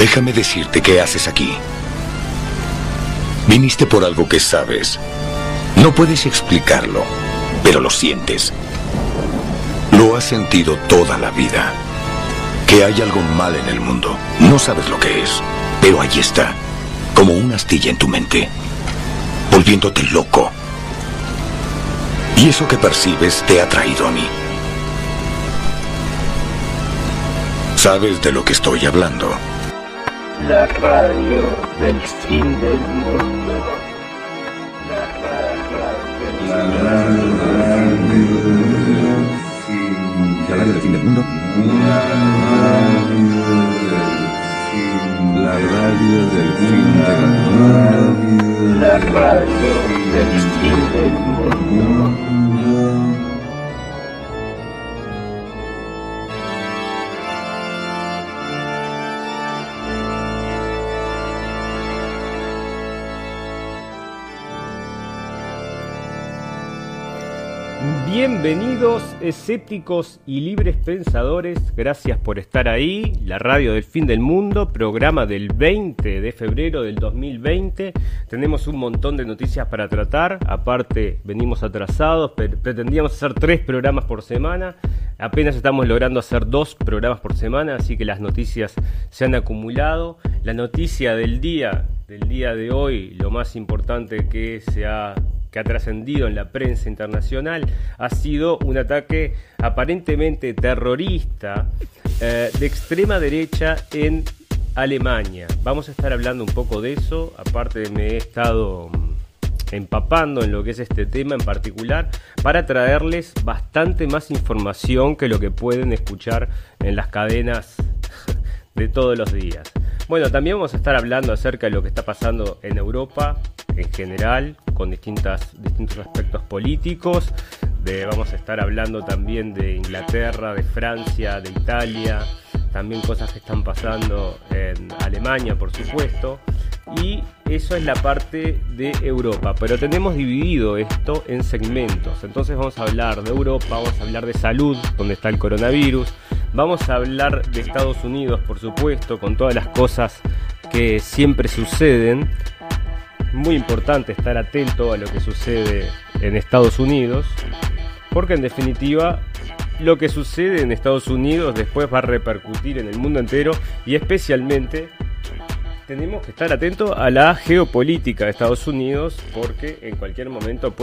Déjame decirte qué haces aquí. Viniste por algo que sabes. No puedes explicarlo, pero lo sientes. Lo has sentido toda la vida. Que hay algo mal en el mundo. No sabes lo que es, pero ahí está, como una astilla en tu mente, volviéndote loco. Y eso que percibes te ha traído a mí. ¿Sabes de lo que estoy hablando? La radio del fin del mundo. La radio del fin del mundo. La radio del fin del mundo. La radio del fin del mundo. Bienvenidos escépticos y libres pensadores, gracias por estar ahí, la radio del fin del mundo, programa del 20 de febrero del 2020, tenemos un montón de noticias para tratar, aparte venimos atrasados, pre- pretendíamos hacer tres programas por semana, apenas estamos logrando hacer dos programas por semana, así que las noticias se han acumulado, la noticia del día, del día de hoy, lo más importante que se ha que ha trascendido en la prensa internacional ha sido un ataque aparentemente terrorista eh, de extrema derecha en Alemania. Vamos a estar hablando un poco de eso, aparte me he estado mm, empapando en lo que es este tema en particular para traerles bastante más información que lo que pueden escuchar en las cadenas de todos los días. Bueno, también vamos a estar hablando acerca de lo que está pasando en Europa en general, con distintas, distintos aspectos políticos. De, vamos a estar hablando también de Inglaterra, de Francia, de Italia, también cosas que están pasando en Alemania, por supuesto. Y eso es la parte de Europa, pero tenemos dividido esto en segmentos. Entonces vamos a hablar de Europa, vamos a hablar de salud, donde está el coronavirus, vamos a hablar de Estados Unidos, por supuesto, con todas las cosas que siempre suceden. Muy importante estar atento a lo que sucede en Estados Unidos, porque en definitiva lo que sucede en Estados Unidos después va a repercutir en el mundo entero y especialmente tenemos que estar atentos a la geopolítica de Estados Unidos porque en cualquier momento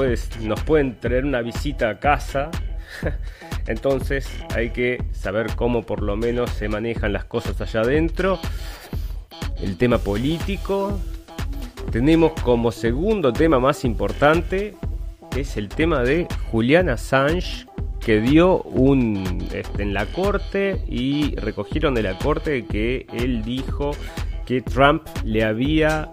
nos pueden traer una visita a casa. Entonces hay que saber cómo por lo menos se manejan las cosas allá adentro. El tema político. Tenemos como segundo tema más importante es el tema de Julian Assange que dio un este, en la corte y recogieron de la corte que él dijo que Trump le había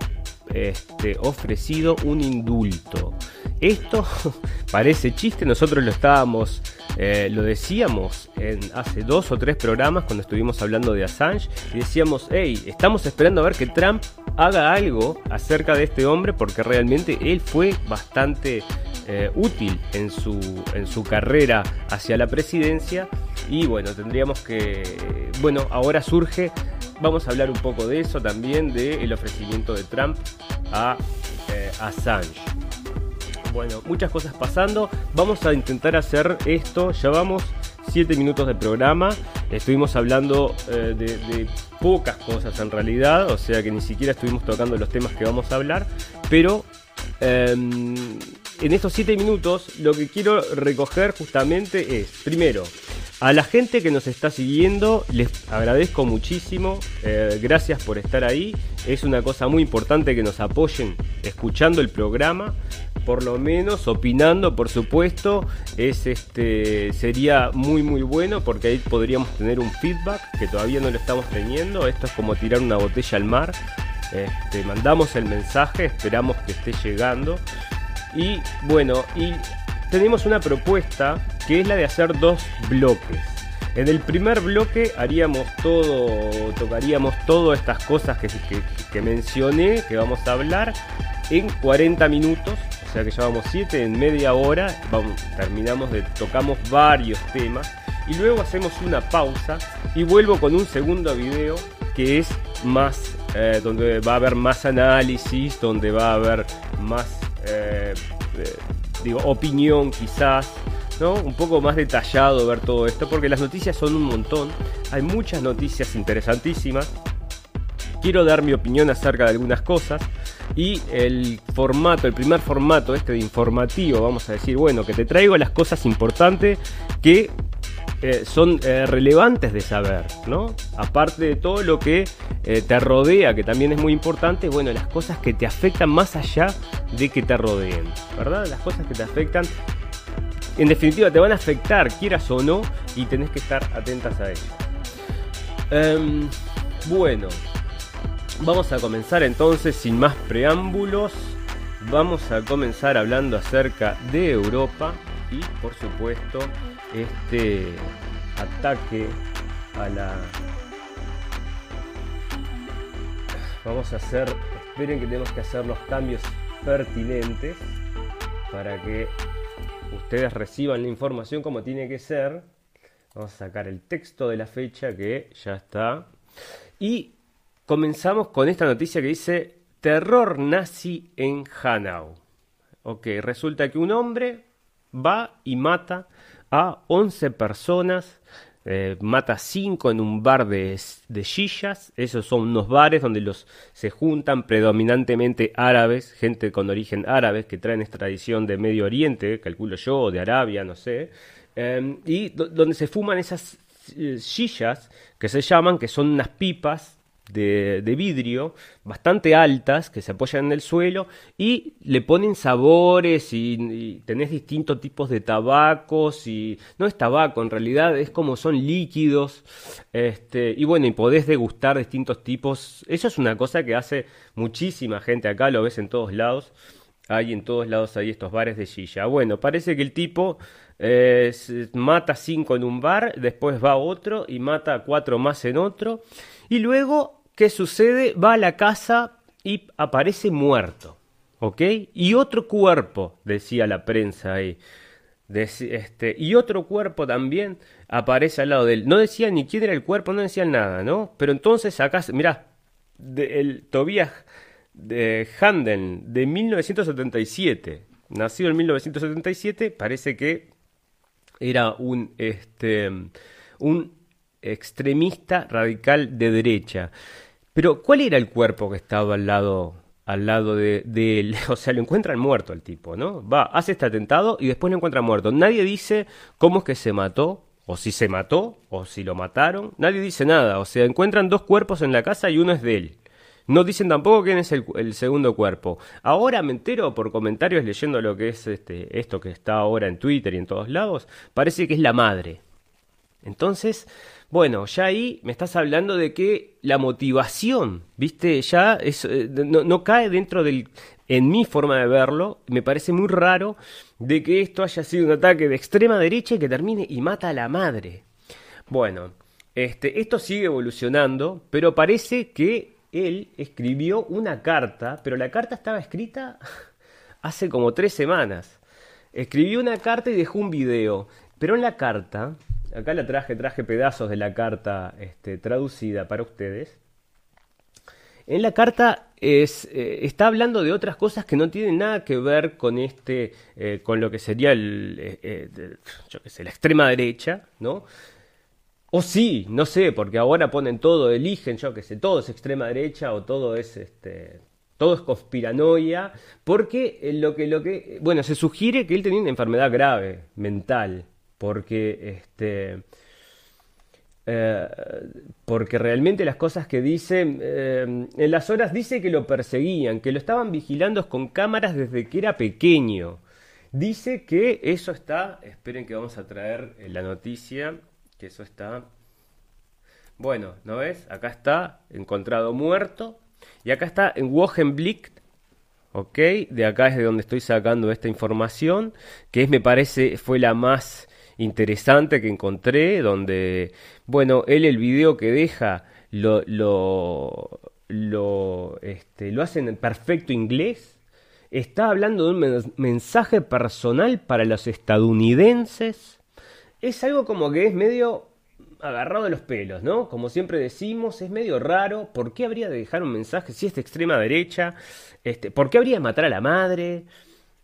este, ofrecido un indulto. Esto parece chiste, nosotros lo estábamos, eh, lo decíamos en hace dos o tres programas cuando estuvimos hablando de Assange y decíamos, hey, estamos esperando a ver que Trump haga algo acerca de este hombre porque realmente él fue bastante eh, útil en su, en su carrera hacia la presidencia y bueno, tendríamos que, bueno, ahora surge, vamos a hablar un poco de eso también, del ofrecimiento de Trump a eh, Assange. Bueno, muchas cosas pasando, vamos a intentar hacer esto, ya vamos 7 minutos de programa, estuvimos hablando eh, de, pocas cosas en realidad, o sea que ni siquiera estuvimos tocando los temas que vamos a hablar, pero em, en estos 7 minutos lo que quiero recoger justamente es, primero, a la gente que nos está siguiendo, les agradezco muchísimo, eh, gracias por estar ahí, es una cosa muy importante que nos apoyen escuchando el programa, por lo menos opinando, por supuesto, es este sería muy muy bueno porque ahí podríamos tener un feedback que todavía no lo estamos teniendo. Esto es como tirar una botella al mar. Este, mandamos el mensaje, esperamos que esté llegando. Y bueno, y tenemos una propuesta que es la de hacer dos bloques. En el primer bloque haríamos todo, tocaríamos todas estas cosas que, mencioné, que vamos a hablar, en 40 minutos, sea que llevamos 7 en media hora, vamos, terminamos de, tocamos varios temas y luego hacemos una pausa y vuelvo con un segundo video que es más, eh, donde va a haber más análisis, donde va a haber más, eh, eh, digo, opinión quizás, ¿no? Un poco más detallado ver todo esto, porque las noticias son un montón, hay muchas noticias interesantísimas. Quiero dar mi opinión acerca de algunas cosas y el formato, el primer formato este de informativo, vamos a decir, bueno, que te traigo las cosas importantes que eh, son eh, relevantes de saber, ¿no? Aparte de todo lo que eh, te rodea, que también es muy importante, bueno, las cosas que te afectan más allá de que te rodeen, ¿verdad? Las cosas que te afectan, en definitiva, te van a afectar, quieras o no, y tenés que estar atentas a ello. Em, bueno, vamos a comenzar entonces sin más preámbulos. Vamos a comenzar hablando acerca de Europa y por supuesto este ataque a la... Vamos a hacer, esperen que tenemos que hacer los cambios pertinentes para que ustedes reciban la información como tiene que ser. Vamos a sacar el texto de la fecha que ya está. Y comenzamos con esta noticia que dice terror nazi en Hanau. Ok, resulta que un hombre va y mata a 11 personas, eh, mata 5 en un bar de, de sillas, esos son unos bares donde los se juntan predominantemente árabes, gente con origen árabe que traen esta tradición de Medio Oriente, calculo yo, de Arabia, no sé, eh, y donde se fuman esas eh, sillas que se llaman, que son unas pipas de, vidrio bastante altas que se apoyan en el suelo y le ponen sabores y, tenés distintos tipos de tabacos y no es tabaco en realidad es como son líquidos este y bueno y podés degustar distintos tipos. Eso es una cosa que hace muchísima gente acá lo ves en todos lados. Hay en todos lados hay estos bares de silla. Bueno parece que el tipo eh, mata cinco en un bar después va a otro y mata cuatro más en otro y luego, ¿qué sucede? Va a la casa y aparece muerto. ¿Ok? Y otro cuerpo, decía la prensa ahí. este, y otro cuerpo también aparece al lado de él. No decía ni quién era el cuerpo, no decían nada, ¿no? Pero entonces acá, mirá, de, el Tobias de Handel de 1977, nacido en 1977, parece que era un, este, un extremista radical de derecha. Pero, ¿cuál era el cuerpo que estaba al lado, al lado de, él? O sea, lo encuentran muerto el tipo, ¿no? Va, hace este atentado y después lo encuentran muerto. Nadie dice cómo es que se mató, o si se mató, o si lo mataron. Nadie dice nada. O sea, encuentran dos cuerpos en la casa y uno es de él. No dicen tampoco quién es el, el, segundo cuerpo. Ahora me entero por comentarios leyendo lo que es este, esto que está ahora en Twitter y en todos lados. Parece que es la madre. Entonces, bueno, ya ahí me estás hablando de que la motivación, viste, ya eh, no, no, cae dentro del, en mi forma de verlo, me parece muy raro de que esto haya sido un ataque de extrema derecha y que termine y mata a la madre. Bueno, este, esto sigue evolucionando, pero parece que él escribió una carta, pero la carta estaba escrita hace como tres semanas. Escribió una carta y dejó un video, pero en la carta Acá la traje, traje pedazos de la carta este, traducida para ustedes. En la carta es, eh, está hablando de otras cosas que no tienen nada que ver con este, eh, con lo que sería el, eh, qué sé, la extrema derecha, ¿no? O sí, no sé, porque ahora ponen todo, eligen, yo qué sé, todo es extrema derecha o todo es este, todo es conspiranoia, porque lo que, lo que, bueno, se sugiere que él tenía una enfermedad grave, mental, porque este eh, porque realmente las cosas que dice, eh, en las horas dice que lo perseguían, que lo estaban vigilando con cámaras desde que era pequeño. Dice que eso está, esperen que vamos a traer la noticia, que eso está, bueno, ¿no ves? Acá está, encontrado muerto, y acá está en Wochenblick, ¿ok? De acá es de donde estoy sacando esta información, que es, me parece, fue la más interesante que encontré, donde, bueno, él el video que deja lo, lo, lo, este, lo hace en perfecto inglés, está hablando de un mensaje personal para los estadounidenses, es algo como que es medio agarrado de los pelos, ¿no? Como siempre decimos, es medio raro. ¿Por qué habría de dejar un mensaje si es de extrema derecha? Este, ¿Por qué habría de matar a la madre?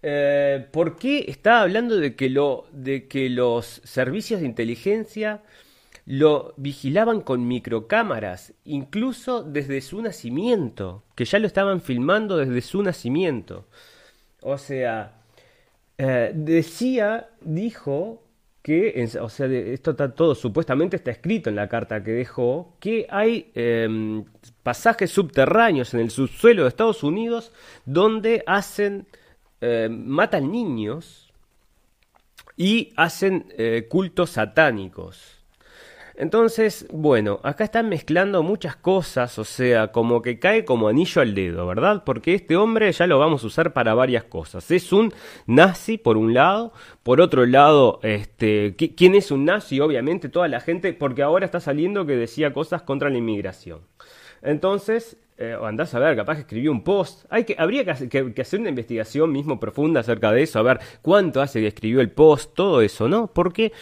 Eh, ¿Por qué está hablando de que, los servicios de inteligencia lo vigilaban con microcámaras, incluso desde su nacimiento, que ya lo estaban filmando desde su nacimiento? O sea, eh, decía, dijo que, o sea, esto está todo, supuestamente está escrito en la carta que dejó, que hay em, pasajes subterráneos en el subsuelo de Estados Unidos donde hacen eh, matan niños y hacen eh, cultos satánicos. Entonces, bueno, acá están mezclando muchas cosas, o sea, como que cae como anillo al dedo, ¿verdad? Porque este hombre ya lo vamos a usar para varias cosas. Es un nazi, por un lado, por otro lado, este, ¿quién es un nazi? Obviamente toda la gente, porque ahora está saliendo que decía cosas contra la inmigración. Entonces, eh, andás a ver, capaz que escribió un post. Hay que, habría que, hacer una investigación mismo profunda acerca de eso, a ver cuánto hace que escribió el post, todo eso, ¿no? Porque,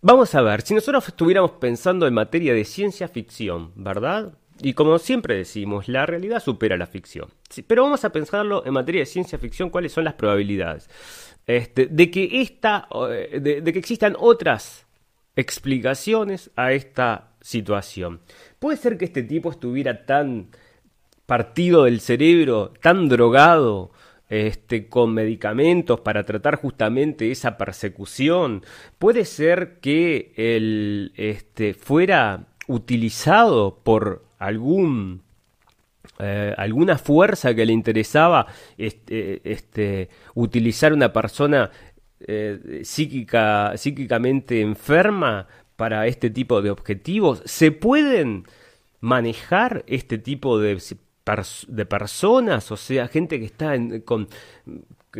vamos a ver, si nosotros estuviéramos pensando en materia de ciencia ficción, ¿verdad? Y como siempre decimos, la realidad supera la ficción. pero vamos a pensarlo en materia de ciencia ficción, cuáles son las probabilidades este, de, que esta, eh, de que existan otras explicaciones a esta situación. Puede ser que este tipo estuviera tan partido del cerebro, tan drogado, este, con medicamentos para tratar justamente esa persecución. Puede ser que él este, fuera utilizado por algún eh, alguna fuerza que le interesaba este, este, utilizar una persona eh, psíquica, psíquicamente enferma para este tipo de objetivos. Se pueden manejar este tipo de de personas, o sea, gente que está con,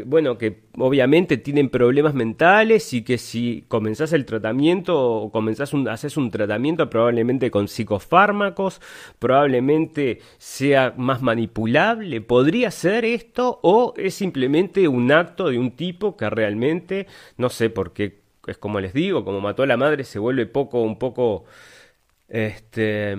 bueno, que obviamente tienen problemas mentales y que si comenzás el tratamiento o comenzás un, haces un tratamiento probablemente con psicofármacos, probablemente sea más manipulable, podría ser esto o es simplemente un acto de un tipo que realmente, no sé, porque es como les digo, como mató a la madre se vuelve poco, un poco, este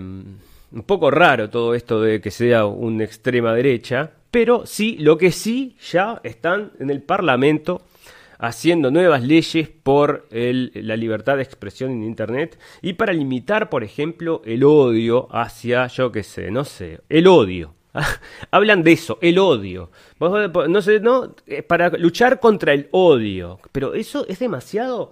un poco raro todo esto de que sea una extrema derecha, pero sí, lo que sí ya están en el Parlamento haciendo nuevas leyes por la libertad de expresión en Internet y para limitar, por ejemplo, el odio hacia, yo qué sé, no sé, el odio. Hablan de eso, el odio. No sé, no, para luchar contra el odio. Pero eso es demasiado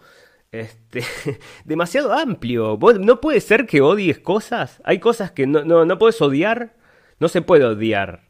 este, demasiado amplio. No puede ser que odies cosas. Hay cosas que no, no, no puedes odiar. No se puede odiar.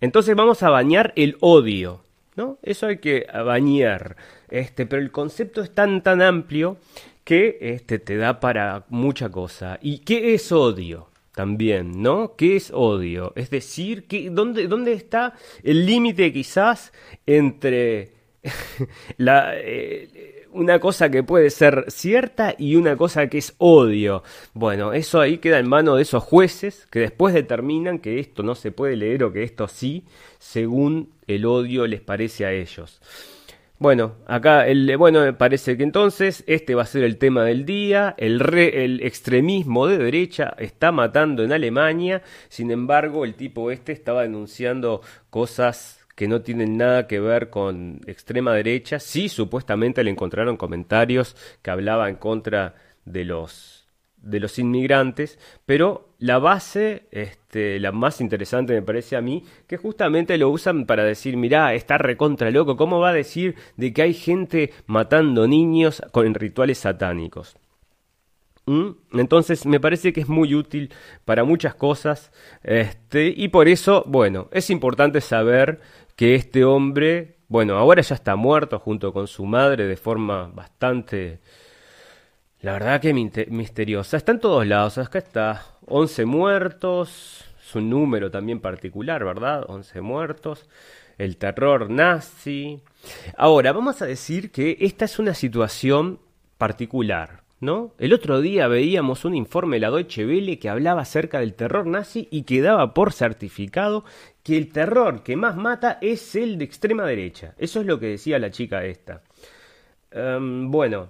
Entonces vamos a bañar el odio. ¿no? Eso hay que bañar. Este, pero el concepto es tan tan amplio que este, te da para mucha cosa. ¿Y qué es odio? También, ¿no? ¿Qué es odio? Es decir, que, ¿dónde, ¿dónde está el límite quizás entre la, eh, una cosa que puede ser cierta y una cosa que es odio. Bueno, eso ahí queda en mano de esos jueces que después determinan que esto no se puede leer o que esto sí, según el odio les parece a ellos. Bueno, acá el, bueno, parece que entonces este va a ser el tema del día. El, el extremismo de derecha está matando en Alemania. Sin embargo, el tipo este estaba denunciando cosas que no tienen nada que ver con extrema derecha. Sí, supuestamente le encontraron comentarios que hablaban en contra de los de los inmigrantes, pero la base, este, la más interesante me parece a mí, que justamente lo usan para decir, mirá, está recontra loco, ¿cómo va a decir de que hay gente matando niños con rituales satánicos? ¿Mm? Entonces me parece que es muy útil para muchas cosas este, y por eso, bueno, es importante saber que este hombre, bueno, ahora ya está muerto junto con su madre de forma bastante, la verdad que misteriosa. Está en todos lados, acá está, 11 muertos, su número también particular, ¿verdad? 11 muertos, el terror nazi. Ahora, vamos a decir que esta es una situación particular. ¿No? El otro día veíamos un informe de la Deutsche Welle que hablaba acerca del terror nazi y que daba por certificado que el terror que más mata es el de extrema derecha. Eso es lo que decía la chica esta. Em, bueno,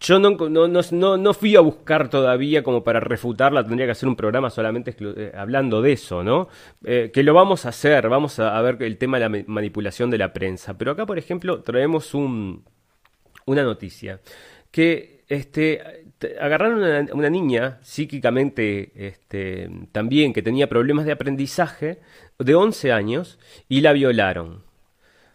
yo no, no, no, fui a buscar todavía como para refutarla, tendría que hacer un programa solamente eh, hablando de eso, ¿no? Eh, que lo vamos a hacer, vamos a, ver el tema de la manipulación de la prensa. Pero acá, por ejemplo, traemos un, una noticia que este, agarraron a una, niña psíquicamente este, también que tenía problemas de aprendizaje de 11 años y la violaron.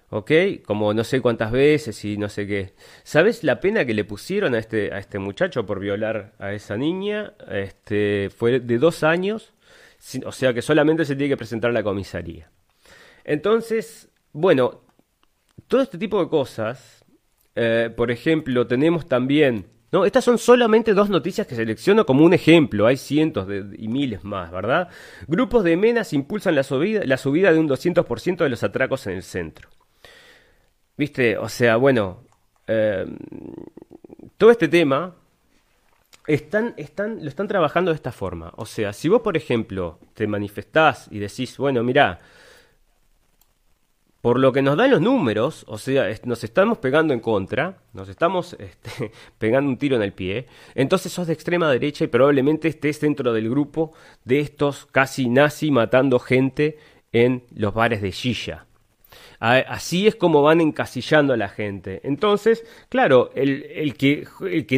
¿Ok? Como no sé cuántas veces y no sé qué. ¿Sabes la pena que le pusieron a este, a este muchacho por violar a esa niña? Este, fue de dos años, o sea que solamente se tiene que presentar a la comisaría. Entonces, bueno, todo este tipo de cosas, eh, por ejemplo, tenemos también estas son solamente dos noticias que selecciono como un ejemplo, hay cientos y miles más, ¿verdad? Grupos de menas impulsan la subida, la subida de un 200% de los atracos en el centro. ¿Viste? O sea, bueno, eh, todo este tema están, están, lo están trabajando de esta forma. O sea, si vos, por ejemplo, te manifestás y decís, bueno, mira, por lo que nos dan los números, o sea, nos estamos pegando en contra, nos estamos este, pegando un tiro en el pie, entonces sos de extrema derecha y probablemente estés dentro del grupo de estos casi nazi matando gente en los bares de Shisha. Así es como van encasillando a la gente. Entonces, claro, el, que,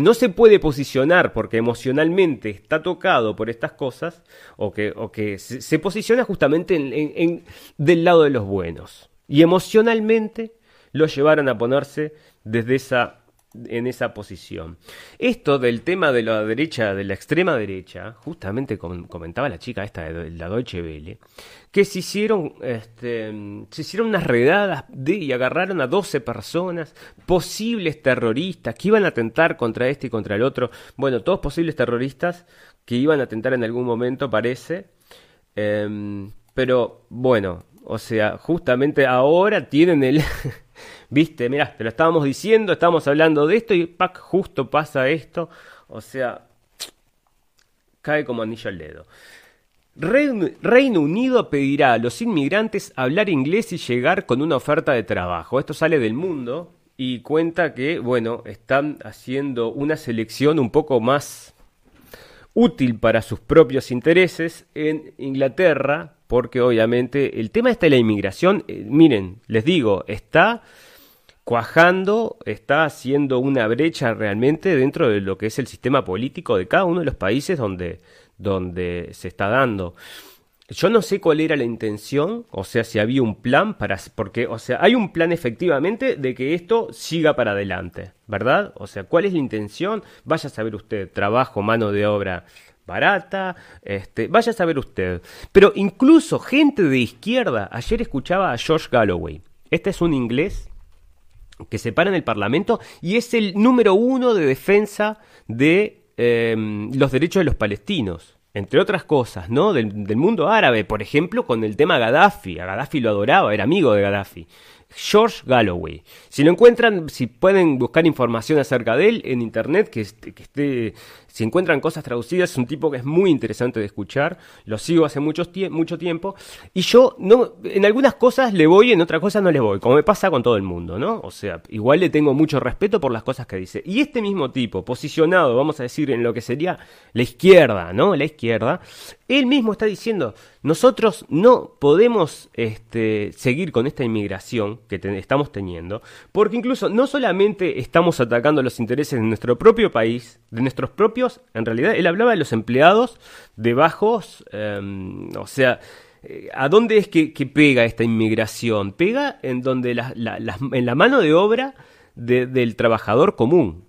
no se puede posicionar porque emocionalmente está tocado por estas cosas, o que, se, posiciona justamente en, del lado de los buenos y emocionalmente lo llevaron a ponerse desde esa en esa posición. Esto del tema de la derecha, de la extrema derecha, justamente comentaba la chica esta de la Deutsche Welle, que se hicieron, este, se hicieron unas redadas de, y agarraron a 12 personas, posibles terroristas, que iban a atentar contra este y contra el otro. Bueno, todos posibles terroristas que iban a atentar en algún momento, parece. Em, pero bueno, o sea, justamente ahora tienen el... Viste, mirá, te lo estábamos diciendo, estábamos hablando de esto y justo pasa esto. O sea, cae como anillo al dedo. Reino, Unido pedirá a los inmigrantes hablar inglés y llegar con una oferta de trabajo. Esto sale del mundo y cuenta que, bueno, están haciendo una selección un poco más útil para sus propios intereses en Inglaterra, porque obviamente el tema está de la inmigración, eh, miren, les digo, está cuajando, está haciendo una brecha realmente dentro de lo que es el sistema político de cada uno de los países donde, donde se está dando. Yo no sé cuál era la intención, o sea, si había un plan para, porque, o sea, hay un plan efectivamente de que esto siga para adelante, ¿verdad? O sea, ¿cuál es la intención? Vaya a saber usted, trabajo, mano de obra barata, este, vaya a saber usted. Pero incluso gente de izquierda, ayer escuchaba a George Galloway. Este es un inglés que se para en el Parlamento y es el número uno de defensa de em, los derechos de los palestinos entre otras cosas, ¿no? Del, mundo árabe, por ejemplo, con el tema Gaddafi. A Gaddafi lo adoraba, era amigo de Gaddafi. George Galloway. Si lo encuentran, si pueden buscar información acerca de él en internet, que, que esté si encuentran cosas traducidas, es un tipo que es muy interesante de escuchar. Lo sigo hace mucho, mucho tiempo. Y yo, no, en algunas cosas le voy, en otras cosas no le voy. Como me pasa con todo el mundo, ¿no? O sea, igual le tengo mucho respeto por las cosas que dice. Y este mismo tipo, posicionado, vamos a decir, en lo que sería la izquierda, ¿no? La izquierda, él mismo está diciendo, nosotros no podemos este, seguir con esta inmigración que estamos teniendo, porque incluso no solamente estamos atacando los intereses de nuestro propio país, de nuestros propios, en realidad él hablaba de los empleados de bajos, em, o sea, eh, ¿a dónde es que, pega esta inmigración? Pega en donde la, en la mano de obra del trabajador común.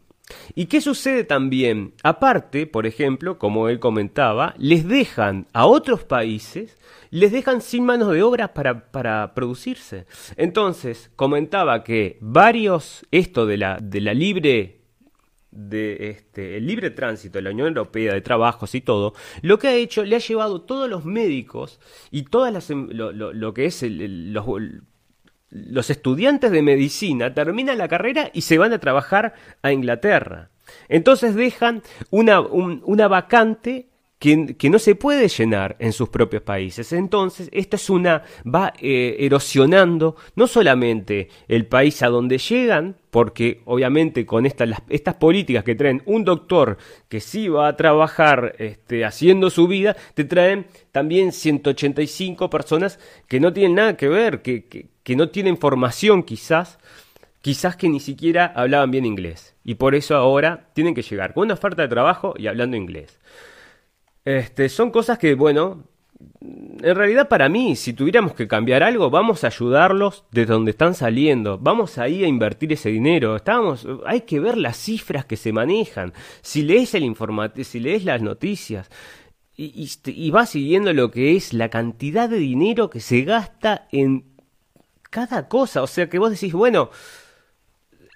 ¿Y qué sucede también? Aparte, por ejemplo, como él comentaba, les dejan a otros países, les dejan sin manos de obra para, para producirse. Entonces, comentaba que varios, esto de la, de la libre de este el libre tránsito de la Unión Europea de trabajos y todo, lo que ha hecho le ha llevado todos los médicos y todas las em, lo, lo- lo que es el- los estudiantes de medicina terminan la carrera y se van a trabajar a Inglaterra. Entonces dejan una, un- una vacante que, no se puede llenar en sus propios países. Entonces, esto es una, va eh, erosionando no solamente el país a donde llegan, porque obviamente con estas, las- estas políticas que traen un doctor que sí va a trabajar este, haciendo su vida, te traen también 185 personas que no tienen nada que ver, que, que, que no tienen formación quizás, quizás que ni siquiera hablaban bien inglés. Y por eso ahora tienen que llegar con una oferta de trabajo y hablando inglés. Este, son cosas que, bueno, en realidad para mí, si tuviéramos que cambiar algo, vamos a ayudarlos de donde están saliendo, vamos ahí a invertir ese dinero. Estábamos, hay que ver las cifras que se manejan. Si lees el si lees las noticias y, y, y vas siguiendo lo que es la cantidad de dinero que se gasta en cada cosa, o sea que vos decís, bueno,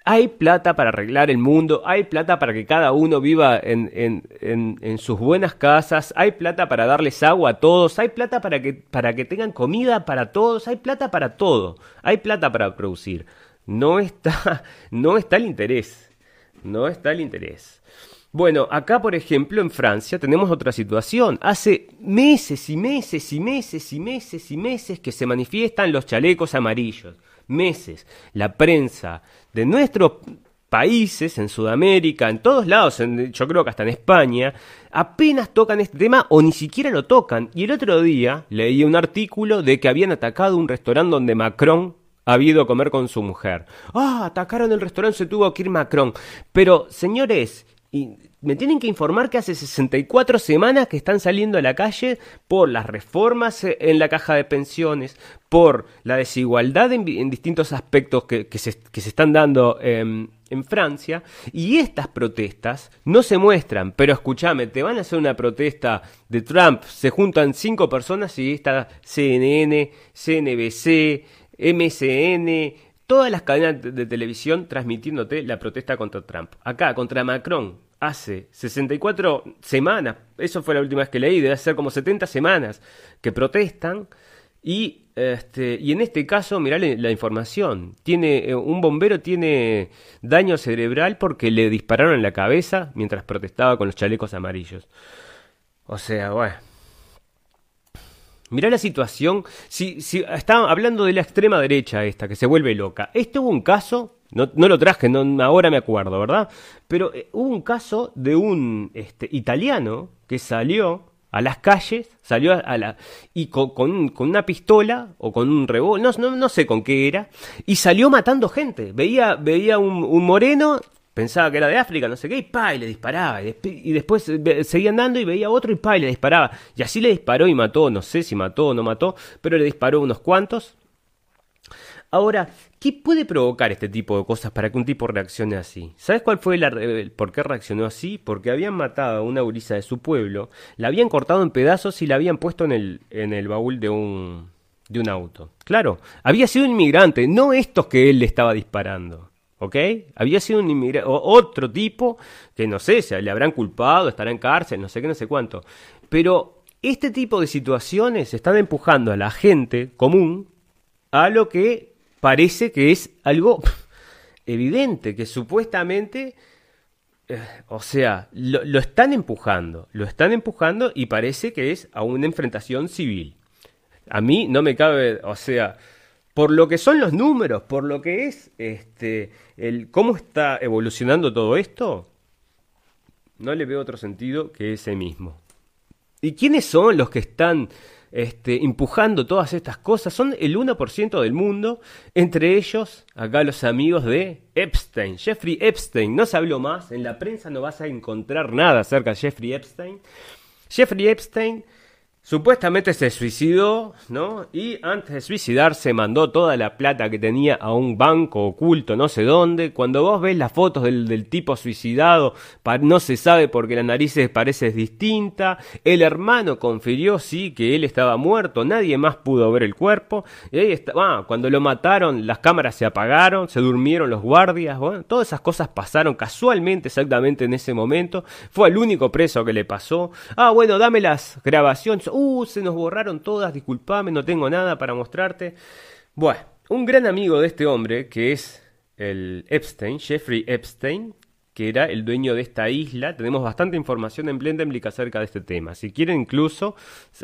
hay plata para arreglar el mundo, hay plata para que cada uno viva en, en, en, sus buenas casas, hay plata para darles agua a todos, hay plata para que, para que tengan comida para todos, hay plata para todo, hay plata para producir. No está, no está el interés, no está el interés. Bueno, acá por ejemplo en Francia tenemos otra situación. Hace meses y meses y meses y meses y meses que se manifiestan los chalecos amarillos. Meses. La prensa de nuestros países, en Sudamérica, en todos lados, en, yo creo que hasta en España, apenas tocan este tema o ni siquiera lo tocan. Y el otro día leí un artículo de que habían atacado un restaurante donde Macron había ido a comer con su mujer. Ah, atacaron el restaurante, se tuvo que ir Macron. Pero, señores, me tienen que informar que hace 64 semanas que están saliendo a la calle por las reformas en la caja de pensiones, por la desigualdad en, distintos aspectos que, se, que, se, están dando en, en, Francia. Y estas protestas no se muestran. Pero escúchame, te van a hacer una protesta de Trump. Se juntan cinco personas y está CNN, CNBC, MSN, todas las cadenas de televisión transmitiéndote la protesta contra Trump. Acá, contra Macron, hace 64 semanas, eso fue la última vez que leí, debe ser como 70 semanas que protestan. Y, este, y en este caso, mirá la información. Tiene, eh, un bombero tiene daño cerebral porque le dispararon en la cabeza mientras protestaba con los chalecos amarillos. O sea, bueno. Mirá la situación. Si, si hablando de la extrema derecha esta, que se vuelve loca. Este hubo un caso, no, no lo traje, no, ahora me acuerdo, ¿verdad? Pero eh, hubo un caso de un este, italiano que salió a las calles, salió a, la. y con, con, una pistola o con un revólver, no, no, no, sé con qué era, y salió matando gente. Veía, veía un, moreno, pensaba que era de África, no sé qué, y pa, y le disparaba. Y, y después seguía andando y veía otro y pa, y le disparaba. Y así le disparó y mató, no sé si mató o no mató, pero le disparó unos cuantos. Ahora, ¿qué puede provocar este tipo de cosas para que un tipo reaccione así? ¿Sabes cuál fue la, por qué reaccionó así? Porque habían matado a una gurisa de su pueblo, la habían cortado en pedazos y la habían puesto en el, en el baúl de un, de un auto. Claro, había sido un inmigrante, no estos que él le estaba disparando. ¿Ok? Había sido un inmigrante, otro tipo que no sé, se le habrán culpado, estará en cárcel, no sé qué, no sé cuánto. Pero este tipo de situaciones están empujando a la gente común a lo que parece que es algo evidente, que supuestamente, eh, o sea, lo, lo, están empujando, lo están empujando y parece que es a una enfrentación civil. A mí no me cabe, o sea, por lo que son los números, por lo que es este el cómo está evolucionando todo esto, no le veo otro sentido que ese mismo. ¿Y quiénes son los que están este, empujando todas estas cosas? Son el 1% del mundo, entre ellos, acá los amigos de Epstein, Jeffrey Epstein. No se habló más, en la prensa no vas a encontrar nada acerca de Jeffrey Epstein. Jeffrey Epstein Supuestamente se suicidó, ¿no? Y antes de suicidarse mandó toda la plata que tenía a un banco oculto, no sé dónde. Cuando vos ves las fotos del, tipo suicidado, no se sabe porque la nariz parece distinta. El hermano confirió, sí, que él estaba muerto, nadie más pudo ver el cuerpo. Y ahí está, ah, cuando lo mataron, las cámaras se apagaron, se durmieron los guardias, bueno, todas esas cosas pasaron casualmente, exactamente en ese momento. Fue el único preso que le pasó. Ah, bueno, dame las grabaciones uh, se nos borraron todas, disculpame, no tengo nada para mostrarte. Bueno, un gran amigo de este hombre, que es el Epstein, Jeffrey Epstein, que era el dueño de esta isla. Tenemos bastante información en Blendenblick acerca de este tema. Si quieren, incluso,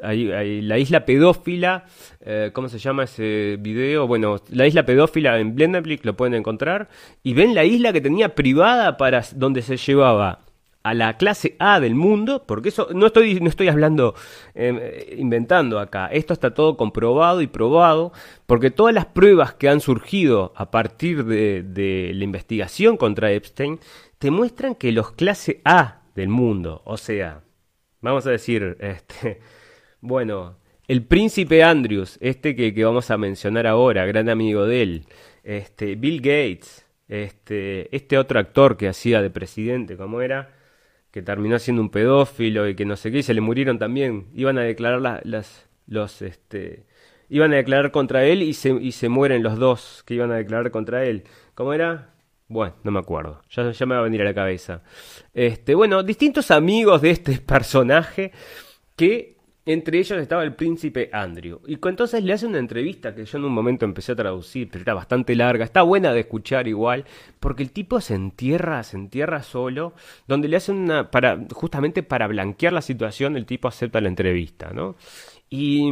hay, la isla pedófila, eh, ¿cómo se llama ese video? Bueno, la isla pedófila en Blendenblick lo pueden encontrar. Y ven la isla que tenía privada para donde se llevaba a la clase A del mundo, porque eso no estoy, no estoy hablando, em, inventando acá, esto está todo comprobado y probado, porque todas las pruebas que han surgido a partir de, la investigación contra Epstein te muestran que los clase A del mundo, o sea, vamos a decir, este, bueno, el príncipe Andrews, este que, que vamos a mencionar ahora, gran amigo de él, este, Bill Gates, este, este otro actor que hacía de presidente, ¿cómo era? Que terminó siendo un pedófilo y que no sé qué, y se le murieron también. Iban a declarar las, los, este, iban a declarar contra él y se, y se mueren los dos que iban a declarar contra él. ¿Cómo era? Bueno, no me acuerdo. Ya, ya me va a venir a la cabeza. Este, bueno, distintos amigos de este personaje que entre ellos estaba el príncipe Andrew. Y entonces le hace una entrevista que yo en un momento empecé a traducir, pero era bastante larga. Está buena de escuchar igual, porque el tipo se entierra, se entierra solo, donde le hacen una. para justamente para blanquear la situación, el tipo acepta la entrevista, ¿no? Y,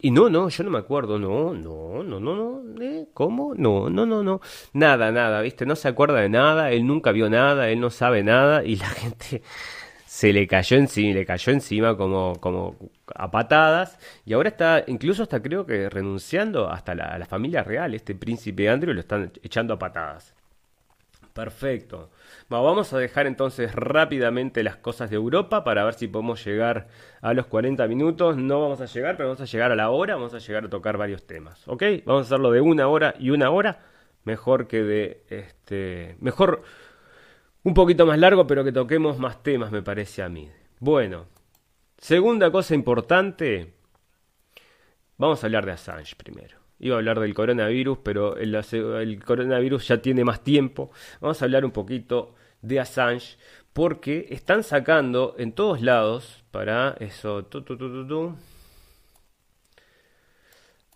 y no, no, yo no me acuerdo, no, no, no, no, no, ¿eh? ¿cómo? No, no, no, no, nada, nada, ¿viste? No se acuerda de nada, él nunca vio nada, él no sabe nada y la gente se le cayó encima, le cayó encima como, como a patadas y ahora está, incluso hasta creo que renunciando hasta la, la familia real, este príncipe Andrew lo están echando a patadas. Perfecto. vamos a dejar entonces rápidamente las cosas de Europa para ver si podemos llegar a los 40 minutos. No vamos a llegar, pero vamos a llegar a la hora, vamos a llegar a tocar varios temas. ¿Ok? Vamos a hacerlo de una hora y una hora. Mejor que de este. Mejor un poquito más largo, pero que toquemos más temas, me parece a mí. Bueno, segunda cosa importante, vamos a hablar de Assange primero. Iba a hablar del coronavirus, pero el, coronavirus ya tiene más tiempo. Vamos a hablar un poquito de Assange, porque están sacando en todos lados para eso.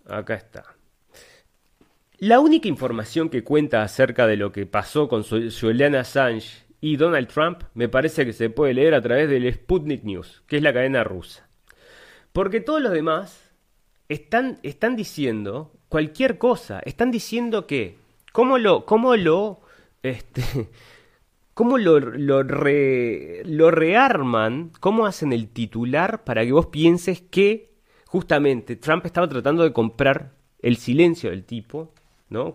Acá está. La única información que cuenta acerca de lo que pasó con Julian Assange y Donald Trump me parece que se puede leer a través del Sputnik News, que es la cadena rusa. Porque todos los demás están, están diciendo cualquier cosa. Están diciendo que, ¿cómo lo, cómo lo, este, cómo lo, lo, lo rearman, cómo hacen el titular para que vos pienses que justamente Trump estaba tratando de comprar el silencio del tipo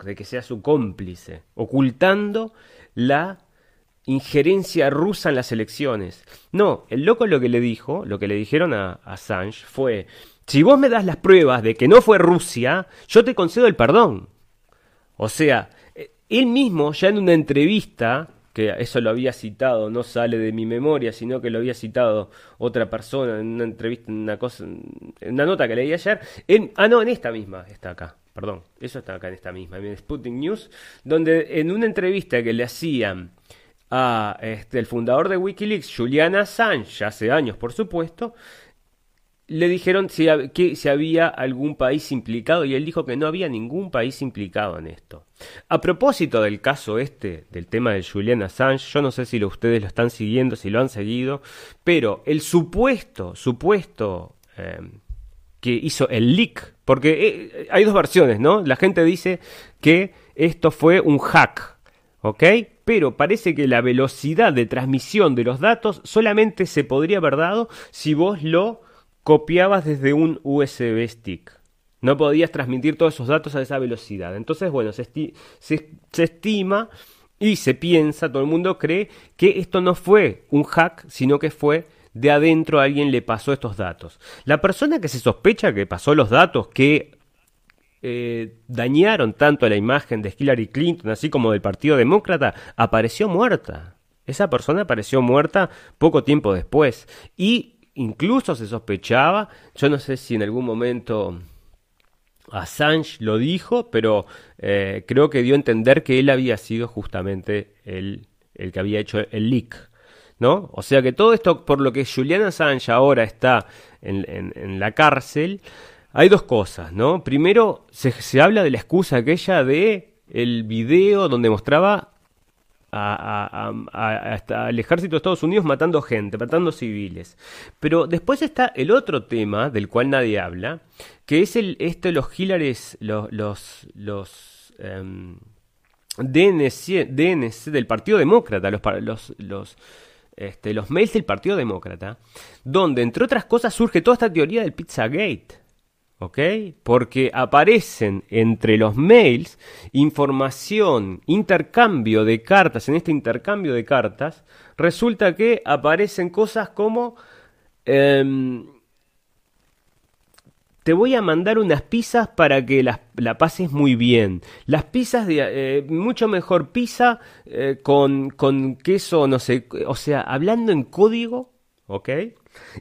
de que sea su cómplice, ocultando la injerencia rusa en las elecciones. No, el loco lo que le dijo, lo que le dijeron a, Assange fue, si vos me das las pruebas de que no fue Rusia, yo te concedo el perdón. O sea, eh, él mismo ya en una entrevista, que eso lo había citado, no sale de mi memoria, sino que lo había citado otra persona en una entrevista, en una cosa, en una nota que leí ayer, ah no, en esta misma está acá perdón, eso está acá en esta misma, en Sputnik News, donde en una entrevista que le hacían a este, el fundador de Wikileaks, Julian Assange, hace años por supuesto, le dijeron si, que si había algún país implicado y él dijo que no había ningún país implicado en esto. A propósito del caso este, del tema de Julian Assange, yo no sé si ustedes lo están siguiendo, si lo han seguido, pero el supuesto, supuesto eh, que hizo el leak, porque eh, hay dos versiones, ¿no? La gente dice que esto fue un hack, ¿ok? Pero parece que la velocidad de transmisión de los datos solamente se podría haber dado si vos lo copiabas desde un USB stick. No podías transmitir todos esos datos a esa velocidad. Entonces, bueno, se, estima y se piensa, todo el mundo cree que esto no fue un hack, sino que fue de adentro alguien le pasó estos datos. La persona que se sospecha que pasó los datos que eh, dañaron tanto a la imagen de Hillary Clinton, así como del Partido Demócrata, apareció muerta. Esa persona apareció muerta poco tiempo después. Y incluso se sospechaba, yo no sé si en algún momento Assange lo dijo, pero eh, creo que dio a entender que él había sido justamente el, el que había hecho el leak. ¿No? O sea que todo esto, por lo que Julian Assange ahora está en, en, la cárcel, hay dos cosas, ¿no? Primero, se, habla de la excusa aquella de el video donde mostraba a, al ejército de Estados Unidos matando gente, matando civiles. Pero después está el otro tema del cual nadie habla, que es el este los Hillaries, los los, em, DNC, DNC, del Partido Demócrata, los, los, los, este, los mails del Partido Demócrata, donde, entre otras cosas, surge toda esta teoría del Pizzagate. ¿Ok? Porque aparecen entre los mails información, intercambio de cartas. En este intercambio de cartas, resulta que aparecen cosas como. Em, te voy a mandar unas pizzas para que las, la pases muy bien. Las pizzas, de, eh, mucho mejor pizza eh, con, con queso, no sé, o sea, hablando en código, ¿ok?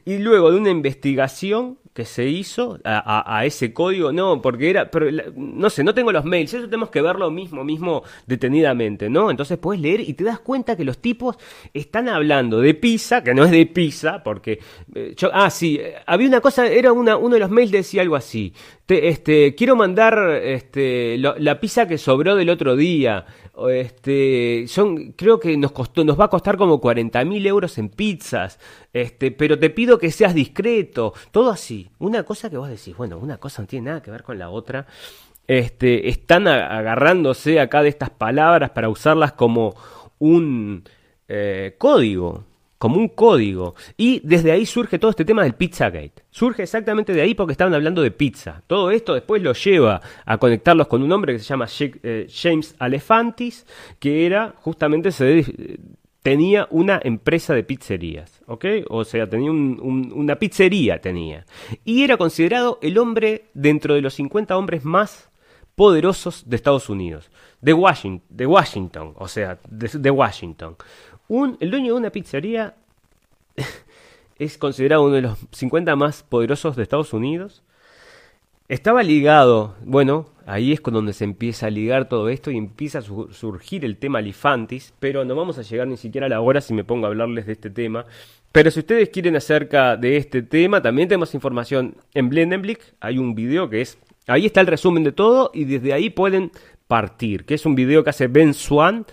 Y luego de una investigación que se hizo a, ese código, no, porque era, no sé, no tengo los mails, eso tenemos que verlo mismo, mismo detenidamente, ¿no? Entonces puedes leer y te das cuenta que los tipos están hablando de pizza, que no es de pizza, porque eh, ah, sí, había una cosa, era una, uno de los mails decía algo así, este, quiero mandar este, la pizza que sobró del otro día, este, son, creo que nos costó, nos va a costar como 40 mil euros en pizzas, este, pero te pido que seas discreto, todo así. Una cosa que vos decís, bueno, una cosa no tiene nada que ver con la otra. Este, están agarrándose acá de estas palabras para usarlas como un eh, código como un código. Y desde ahí surge todo este tema del Pizzagate. Surge exactamente de ahí porque estaban hablando de pizza. Todo esto después lo lleva a conectarlos con un hombre que se llama eh, James Alefantis, que era justamente se tenía una empresa de pizzerías, ¿ok? O sea, tenía una pizzería, tenía. Y era considerado el hombre dentro de los 50 hombres más poderosos de Estados Unidos, de Washington, de Washington o sea, de Washington el dueño de una pizzería es considerado uno de los 50 más poderosos de Estados Unidos. Estaba ligado, bueno, ahí es con donde se empieza a ligar todo esto y empieza a surgir el tema Lifantis, pero no vamos a llegar ni siquiera a la hora si me pongo a hablarles de este tema. Pero si ustedes quieren acerca de este tema, también tenemos información en Blendenblick, hay un video que es, ahí está el resumen de todo y desde ahí pueden partir, que es un video que hace Ben Swan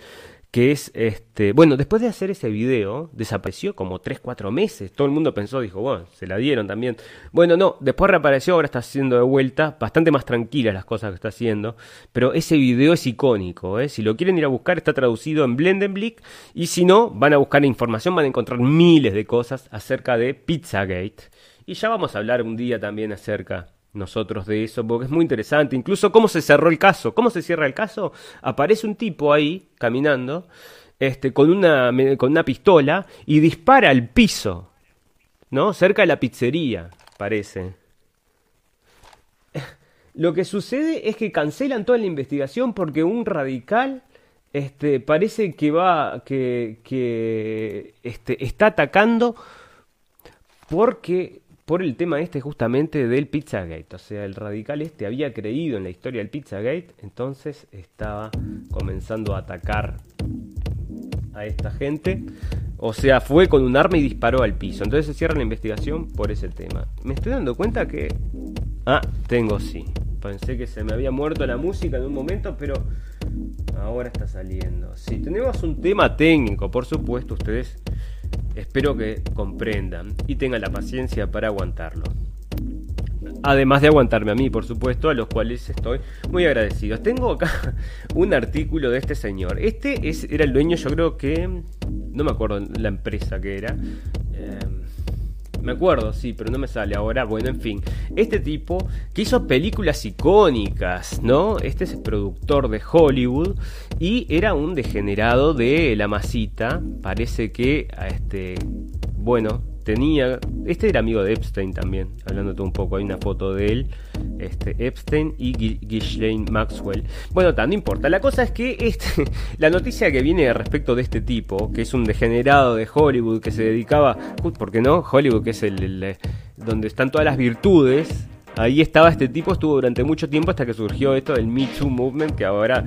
que es este, bueno, después de hacer ese video, desapareció como 3, 4 meses. Todo el mundo pensó, dijo, bueno, se la dieron también. Bueno, no, después reapareció, ahora está haciendo de vuelta, bastante más tranquilas las cosas que está haciendo, pero ese video es icónico, ¿eh? Si lo quieren ir a buscar, está traducido en Blendenblick, y si no, van a buscar información, van a encontrar miles de cosas acerca de Pizzagate. Y ya vamos a hablar un día también acerca nosotros de eso, porque es muy interesante. Incluso cómo se cerró el caso. ¿Cómo se cierra el caso? Aparece un tipo ahí, caminando, este, con, una, con una pistola y dispara al piso, ¿no? Cerca de la pizzería, parece. Lo que sucede es que cancelan toda la investigación porque un radical este, parece que va, que, que este, está atacando porque por el tema este justamente del Pizzagate. O sea, el radical este había creído en la historia del Pizzagate, entonces estaba comenzando a atacar a esta gente. O sea, fue con un arma y disparó al piso. Entonces se cierra la investigación por ese tema. Me estoy dando cuenta que... Ah, tengo sí. Pensé que se me había muerto la música en un momento, pero ahora está saliendo. Sí, tenemos un tema técnico, por supuesto, ustedes Espero que comprendan y tengan la paciencia para aguantarlo. Además de aguantarme a mí, por supuesto, a los cuales estoy muy agradecido. Tengo acá un artículo de este señor. Este es, era el dueño, yo creo que... No me acuerdo la empresa que era. Eh, me acuerdo, sí, pero no me sale ahora. Bueno, en fin. Este tipo que hizo películas icónicas, ¿no? Este es productor de Hollywood y era un degenerado de la masita. Parece que, este, bueno, tenía. Este era amigo de Epstein también, hablándote un poco. Hay una foto de él, este, Epstein y Ghislaine Maxwell. Bueno, tan no importa. La cosa es que este, la noticia que viene respecto de este tipo, que es un degenerado de Hollywood que se dedicaba, ¿por qué no? Hollywood, que es el donde están todas las virtudes Ahí estaba este tipo, estuvo durante mucho tiempo hasta que surgió esto del Me Too Movement, que ahora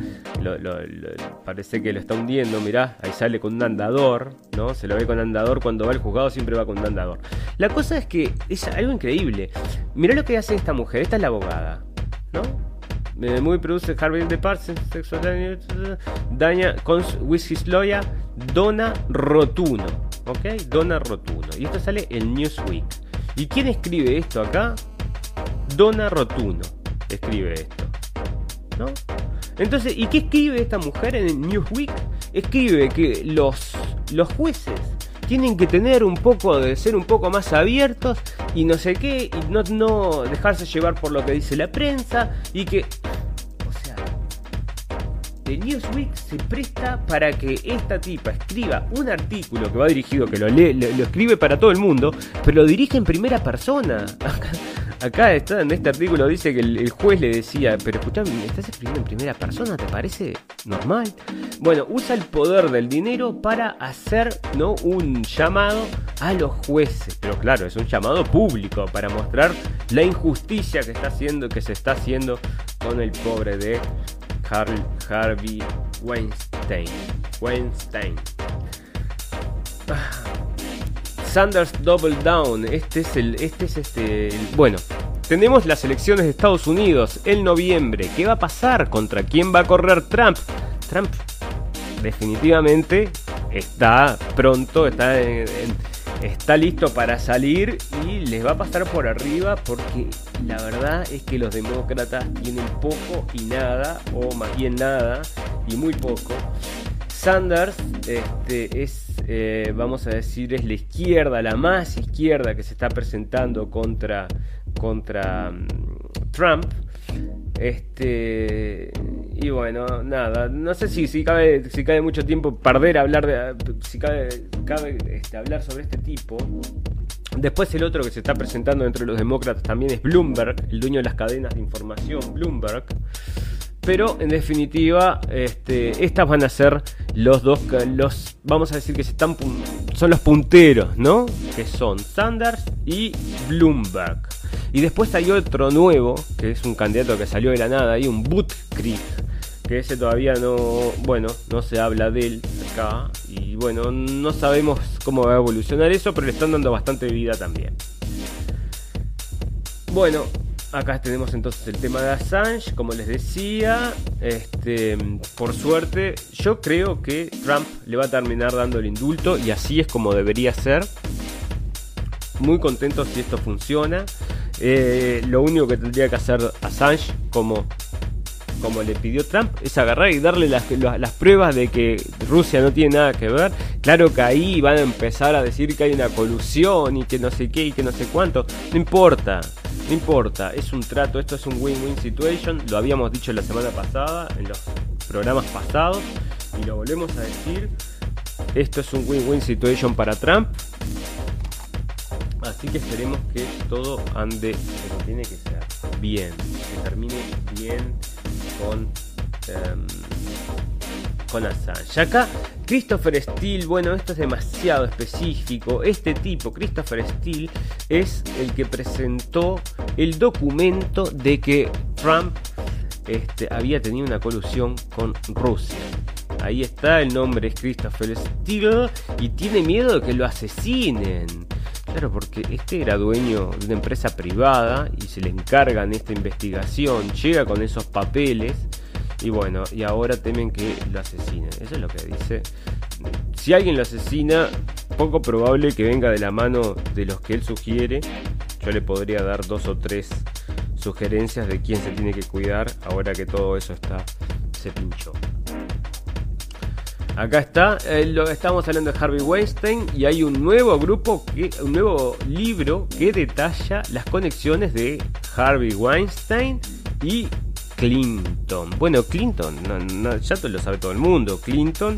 parece que lo está hundiendo. Mirá, ahí sale con un andador, ¿no? Se lo ve con andador cuando va al juzgado, siempre va con un andador. La cosa es que es algo increíble. Mirá lo que hace esta mujer, esta es la abogada, ¿no? muy produce Harvey de Parsons, sexual daña con his lawyer Donna Rotuno, ¿ok? Donna Rotuno. Y esto sale en Newsweek. ¿Y quién escribe esto acá? Donna Rotuno escribe esto. ¿No? Entonces, ¿y qué escribe esta mujer en Newsweek? Escribe que los, los jueces tienen que tener un poco de ser un poco más abiertos y no sé qué, y no, no dejarse llevar por lo que dice la prensa y que de Newsweek se presta para que esta tipa escriba un artículo que va dirigido, que lo, lee, lo, escribe para todo el mundo, pero lo dirige en primera persona. Acá, está, en este artículo dice que el, juez le decía, pero escuchame, estás escribiendo en primera persona, ¿te parece normal? Bueno, usa el poder del dinero para hacer ¿no? un llamado a los jueces, pero claro, es un llamado público para mostrar la injusticia que está haciendo, que se está haciendo con el pobre de Harvey Weinstein. Weinstein. Sanders Double Down. Este es el. Este es este. bueno. Tenemos las elecciones de Estados Unidos en noviembre. ¿Qué va a pasar? ¿Contra quién va a correr Trump? Trump definitivamente está pronto, está está listo para salir y les va a pasar por arriba porque la verdad es que los demócratas tienen poco y nada, o más bien nada y muy poco. Sanders este, es, eh, vamos a decir, es la izquierda, la más izquierda que se está presentando contra, contra mm, Trump. Este y bueno, nada, no sé si, si cabe si cabe mucho tiempo perder hablar de si cabe, cabe este, hablar sobre este tipo. Después el otro que se está presentando entre los demócratas también es Bloomberg, el dueño de las cadenas de información Bloomberg. Pero en definitiva, este, estas van a ser los dos, los, vamos a decir que están, son los punteros, ¿no? Que son Sanders y Bloomberg. Y después hay otro nuevo, que es un candidato que salió de la nada, hay un Buttigieg, que ese todavía no, bueno, no se habla de él acá. Y bueno, no sabemos cómo va a evolucionar eso, pero le están dando bastante vida también. Bueno, Acá tenemos entonces el tema de Assange, como les decía. Este, por suerte, yo creo que Trump le va a terminar dando el indulto y así es como debería ser. Muy contento si esto funciona. Eh, lo único que tendría que hacer Assange, como, como le pidió Trump, es agarrar y darle las, pruebas de que Rusia no tiene nada que ver. Claro que ahí van a empezar a decir que hay una colusión y que no sé qué y que no sé cuánto. No importa. No importa, es un trato, esto es un win-win situation, lo habíamos dicho la semana pasada, en los programas pasados, y lo volvemos a decir, esto es un win-win situation para Trump, así que esperemos que todo ande como tiene que ser, bien, que termine bien con... Em, con Assange. Acá Christopher Steele, bueno, esto es demasiado específico. Este tipo, Christopher Steele, es el que presentó el documento de que Trump este, había tenido una colusión con Rusia. Ahí está, el nombre es Christopher Steele y tiene miedo de que lo asesinen. Claro, porque este era dueño de una empresa privada y se le encargan esta investigación, llega con esos papeles y bueno, y ahora temen que lo asesinen. Eso es lo que dice. Si alguien lo asesina, poco probable que venga de la mano de los que él sugiere. Yo le podría dar dos o tres sugerencias de quién se tiene que cuidar ahora que todo eso está se pinchó. Acá está, eh, estamos hablando de Harvey Weinstein y hay un nuevo grupo, que, un nuevo libro que detalla las conexiones de Harvey Weinstein y Clinton. Bueno, Clinton, ya lo sabe todo el mundo. Clinton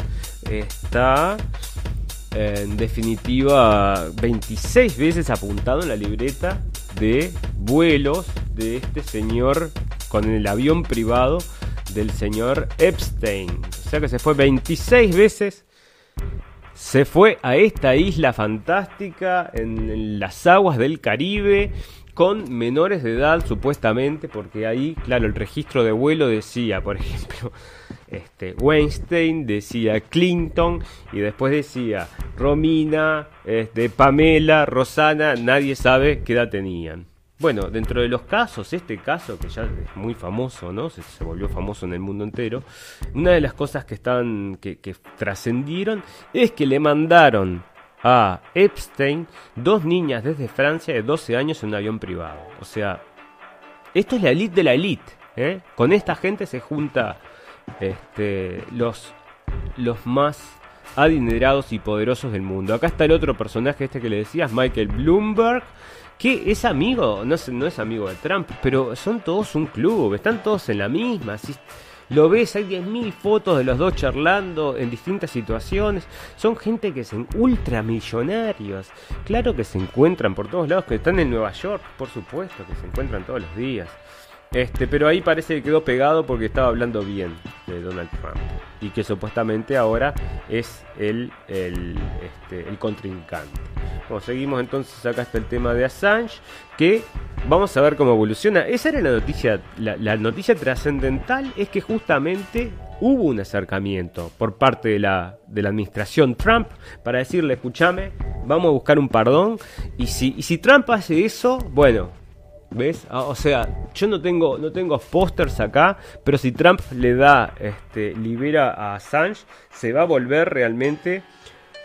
está en definitiva 26 veces apuntado en la libreta de vuelos de este señor con el avión privado del señor Epstein. O sea que se fue 26 veces. Se fue a esta isla fantástica en, las aguas del Caribe con menores de edad supuestamente, porque ahí, claro, el registro de vuelo decía, por ejemplo, este, Weinstein, decía Clinton y después decía Romina, este, Pamela, Rosana, nadie sabe qué edad tenían. Bueno, dentro de los casos, este caso que ya es muy famoso, ¿no? Se, volvió famoso en el mundo entero. Una de las cosas que que, que trascendieron es que le mandaron a Epstein dos niñas desde Francia de 12 años en un avión privado. O sea, esto es la elite de la elite. ¿eh? Con esta gente se junta este, los, los más adinerados y poderosos del mundo. Acá está el otro personaje este que le decías, Michael Bloomberg, que es amigo, no es, no es amigo de Trump, pero son todos un club, están todos en la misma. Si lo ves, hay 10.000 fotos de los dos charlando en distintas situaciones. Son gente que son ultramillonarios. Claro que se encuentran por todos lados, que están en Nueva York, por supuesto, que se encuentran todos los días. Este, pero ahí parece que quedó pegado porque estaba hablando bien de Donald Trump. Y que supuestamente ahora es el, el, este, el contrincante. Seguimos entonces, acá está el tema de Assange, que vamos a ver cómo evoluciona. Esa era la noticia, la, la noticia trascendental es que justamente hubo un acercamiento por parte de la, de la administración Trump para decirle, escúchame, vamos a buscar un perdón. Y si, y si Trump hace eso, bueno, ¿Ves? Ah, o sea, yo no tengo, no tengo pósters acá, pero si Trump le da, este, libera a Assange, se va a volver realmente,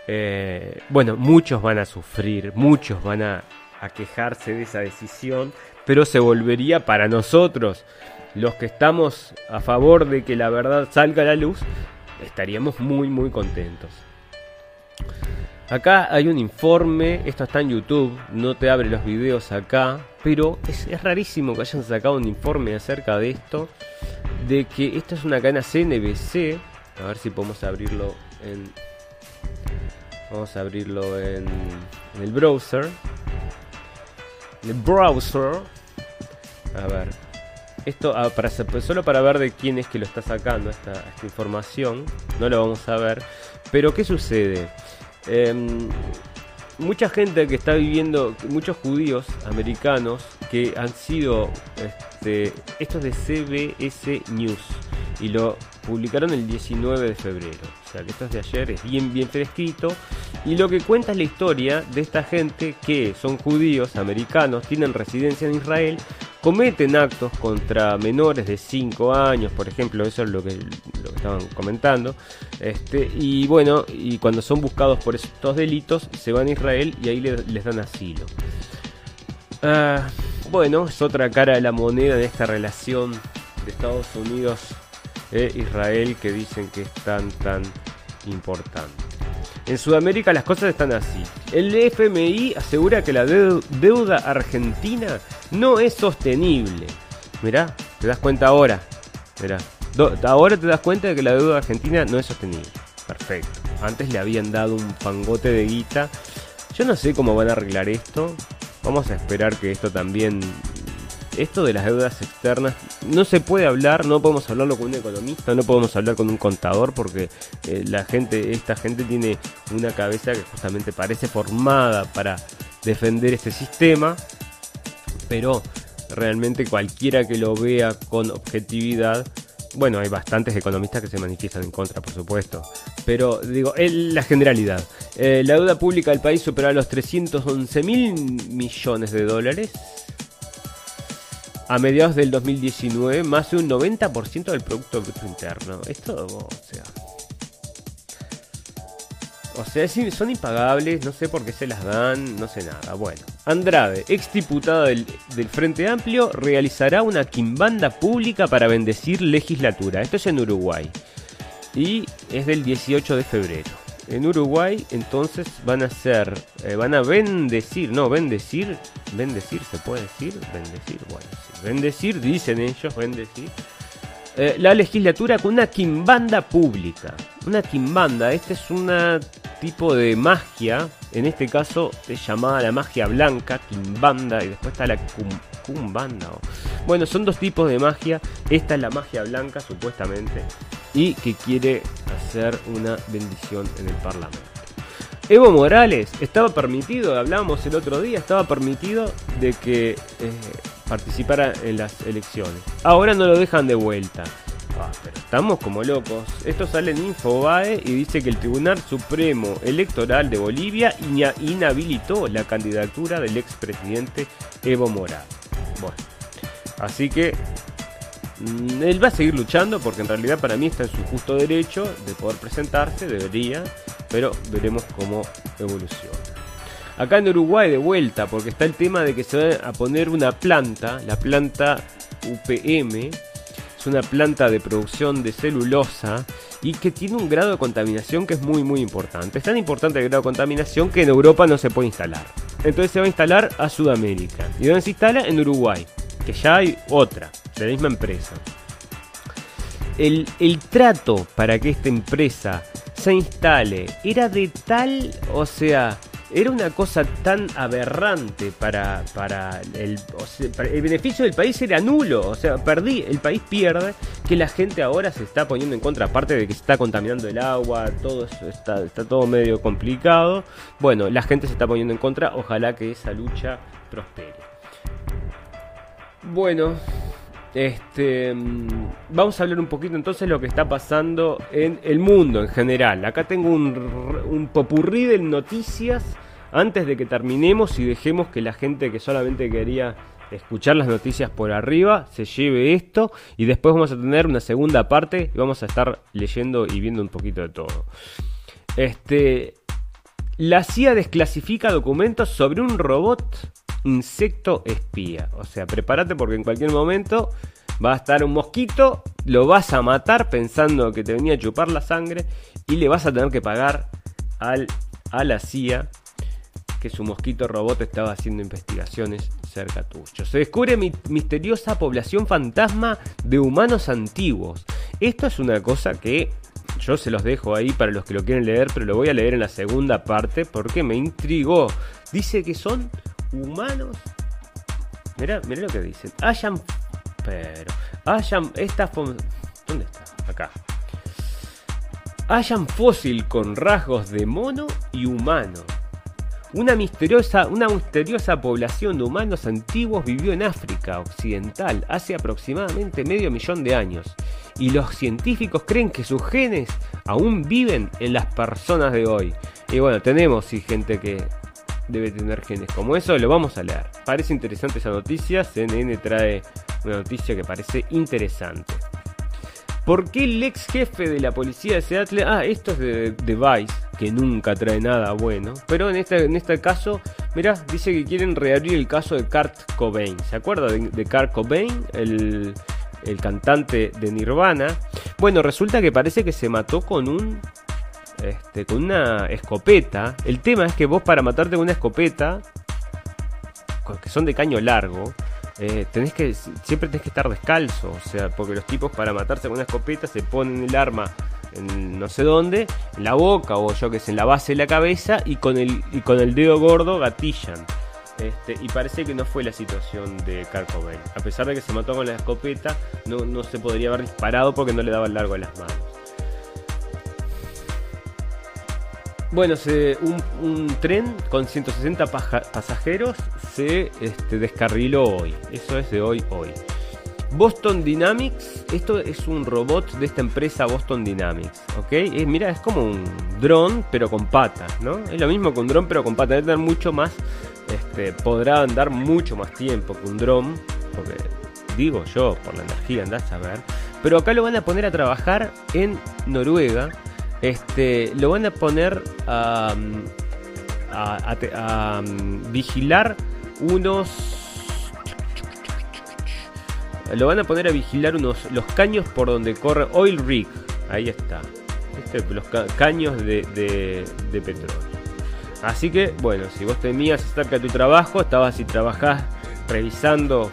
eh, bueno, muchos van a sufrir, muchos van a, a quejarse de esa decisión, pero se volvería para nosotros, los que estamos a favor de que la verdad salga a la luz, estaríamos muy, muy contentos. Acá hay un informe, esto está en YouTube, no te abre los videos acá, pero es, rarísimo que hayan sacado un informe acerca de esto, de que esto es una cadena CNBC, a ver si podemos abrirlo en... Vamos a abrirlo en, en el browser. En el browser. A ver. Esto ah, para, solo para ver de quién es que lo está sacando esta, esta información. No lo vamos a ver. Pero ¿qué sucede? Eh, mucha gente que está viviendo, muchos judíos americanos que han sido, este, esto es de CBS News y lo publicaron el 19 de febrero, o sea que esto es de ayer, es bien bien fresquito. Y lo que cuenta es la historia de esta gente que son judíos americanos, tienen residencia en Israel, cometen actos contra menores de 5 años, por ejemplo, eso es lo que, estaban comentando, este, y bueno, y cuando son buscados por estos delitos, se van a Israel y ahí les, les dan asilo. Ah, bueno, es otra cara de la moneda de esta relación de Estados Unidos e Israel que dicen que es tan tan importante. En Sudamérica las cosas están así. El FMI asegura que la deuda argentina no es sostenible. Mirá, te das cuenta ahora. Mirá, ahora te das cuenta de que la deuda argentina no es sostenible. Perfecto. Antes le habían dado un pangote de guita. Yo no sé cómo van a arreglar esto. Vamos a esperar que esto también esto de las deudas externas no se puede hablar, no podemos hablarlo con un economista, no podemos hablar con un contador porque eh, la gente, esta gente tiene una cabeza que justamente parece formada para defender este sistema, pero realmente cualquiera que lo vea con objetividad bueno, hay bastantes economistas que se manifiestan en contra, por supuesto. Pero digo, la generalidad. Eh, la deuda pública del país supera los 311 mil millones de dólares a mediados del 2019 más de un 90% del Producto Bruto Interno. Esto, o sea... O sea, son impagables, no sé por qué se las dan, no sé nada. Bueno, Andrade, ex diputada del, del Frente Amplio, realizará una quimbanda pública para bendecir legislatura. Esto es en Uruguay. Y es del 18 de febrero en Uruguay entonces van a ser, eh, van a bendecir, no, bendecir, bendecir, se puede decir, bendecir, bueno, bendecir, dicen ellos, bendecir, eh, la legislatura con una quimbanda pública. una timbanda. Este es un tipo de magia. En este caso es llamada la magia blanca, timbanda. Y después está la cumbanda. Bueno, son dos tipos de magia. Esta es la magia blanca, supuestamente. Y que quiere hacer una bendición en el Parlamento. Evo Morales estaba permitido, hablábamos el otro día, estaba permitido de que eh, participara en las elecciones. Ahora no lo dejan de vuelta. Ah, pero estamos como locos. Esto sale en Infobae y dice que el Tribunal Supremo Electoral de Bolivia inhabilitó la candidatura del expresidente Evo Morales. Bueno, así que mm, él va a seguir luchando porque en realidad para mí está en su justo derecho de poder presentarse, debería, pero veremos cómo evoluciona. Acá en Uruguay de vuelta, porque está el tema de que se va a poner una planta, la planta UPM, una planta de producción de celulosa y que tiene un grado de contaminación que es muy muy importante. Es tan importante el grado de contaminación que en Europa no se puede instalar. Entonces se va a instalar a Sudamérica. ¿Y dónde se instala? En Uruguay, que ya hay otra, de la misma empresa. El, el trato para que esta empresa se instale era de tal, o sea, era una cosa tan aberrante para, para, el, el beneficio del país era nulo, o sea, perdí, el país pierde, que la gente ahora se está poniendo en contra, aparte de que se está contaminando el agua, todo eso está, está todo medio complicado, bueno, la gente se está poniendo en contra, ojalá que esa lucha prospere. Bueno, este, mm, vamos a hablar un poquito entonces de lo que está pasando en el mundo en general. Acá tengo un, popurrí de noticias antes de que terminemos y dejemos que la gente que solamente quería escuchar las noticias por arriba se lleve esto y después vamos a tener una segunda parte y vamos a estar leyendo y viendo un poquito de todo. Este, la CIA desclasifica documentos sobre un robot insecto espía. O sea, prepárate porque en cualquier momento va a estar un mosquito, lo vas a matar pensando que te venía a chupar la sangre y le vas a tener que pagar al, a la CIA que su mosquito robot estaba haciendo investigaciones cerca tuyo. Se descubre mi misteriosa población fantasma de humanos antiguos. Esto es una cosa que yo se los dejo ahí para los que lo quieren leer, pero lo voy a leer en la segunda parte porque me intrigó. Dice que son humanos. Mira, mira lo que dicen. Hayan. Pero. Hayan. Esta. ¿Dónde está? Acá. Hayan fósil con rasgos de mono y humano. Una misteriosa, una misteriosa población de humanos antiguos vivió en África Occidental hace aproximadamente medio millón de años, y los científicos creen que sus genes aún viven en las personas de hoy. Y bueno, tenemos sí, gente que debe tener genes como eso, lo vamos a leer. Parece interesante esa noticia, CNN trae una noticia que parece interesante. ¿Por qué el ex jefe de la policía de Seattle? Ah, esto es de, de Vice, que nunca trae nada bueno. Pero en este, en este caso, mira, dice que quieren reabrir el caso de Kurt Cobain. ¿Se acuerda de, de Kurt Cobain? El, el cantante de Nirvana. Bueno, resulta que parece que se mató con un. Este, con una escopeta. El tema es que vos para matarte con una escopeta. Que son de caño largo eh, tenés que siempre tenés que estar descalzo, o sea, porque los tipos para matarse con una escopeta se ponen el arma en no sé dónde, en la boca o yo que sé, en la base de la cabeza y con el, y con el dedo gordo gatillan. Este, y parece que no fue la situación de Kurt A pesar de que se mató con la escopeta, no, no se podría haber disparado porque no le daba el largo de las manos. Bueno, un, tren con 160 pasajeros se este, descarriló hoy. Eso es de hoy, hoy. Boston Dynamics, esto es un robot de esta empresa Boston Dynamics, ¿ok? mira, es como un dron, pero con patas, ¿no? Es lo mismo que un dron, pero con patas. Debe dar mucho más, este, podrá andar mucho más tiempo que un dron, porque digo yo, por la energía, andás a. Pero acá lo van a poner a trabajar en Noruega este, lo van a poner a, vigilar unos. Lo van a poner a vigilar unos los caños por donde corre Oil Rig. Ahí está. Este, los caños de, de, petróleo. Así que, bueno, si vos temías cerca de tu trabajo, estabas y trabajás revisando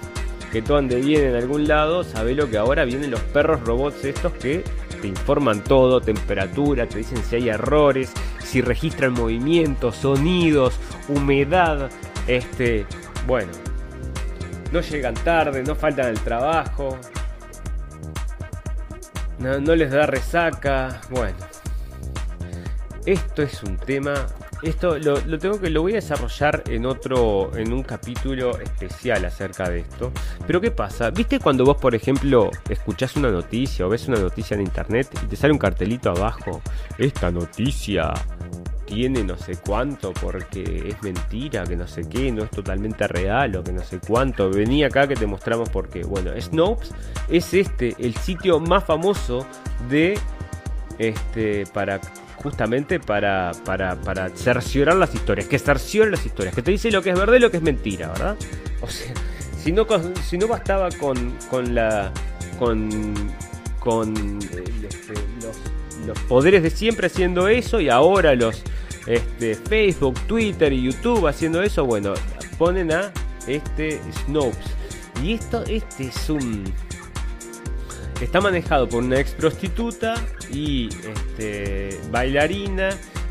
que todo ande bien en algún lado, sabelo que ahora vienen los perros robots estos que te informan todo, temperatura, te dicen si hay errores, si registran movimientos, sonidos, humedad, este, bueno, no llegan tarde, no faltan al trabajo, no, no les da resaca, bueno. Esto es un tema esto lo, tengo que lo voy a desarrollar en otro en un capítulo especial acerca de esto. Pero qué pasa viste cuando vos por ejemplo escuchás una noticia o ves una noticia en internet y te sale un cartelito abajo esta noticia tiene no sé cuánto porque es mentira, que no sé qué, no es totalmente real o que no sé cuánto. Venía acá que te mostramos porque, bueno, Snopes es este, el sitio más famoso de este para justamente para, para, para cerciorar las historias, que cerciore las historias, que te dice lo que es verdad y lo que es mentira, ¿verdad? O sea, si no, si no bastaba con, con la. con. con este, los, los, poderes de siempre haciendo eso y ahora los este, Facebook, Twitter y YouTube haciendo eso, bueno, ponen a este Snopes. Y esto, este es un Está manejado por una ex prostituta y este, bailarina.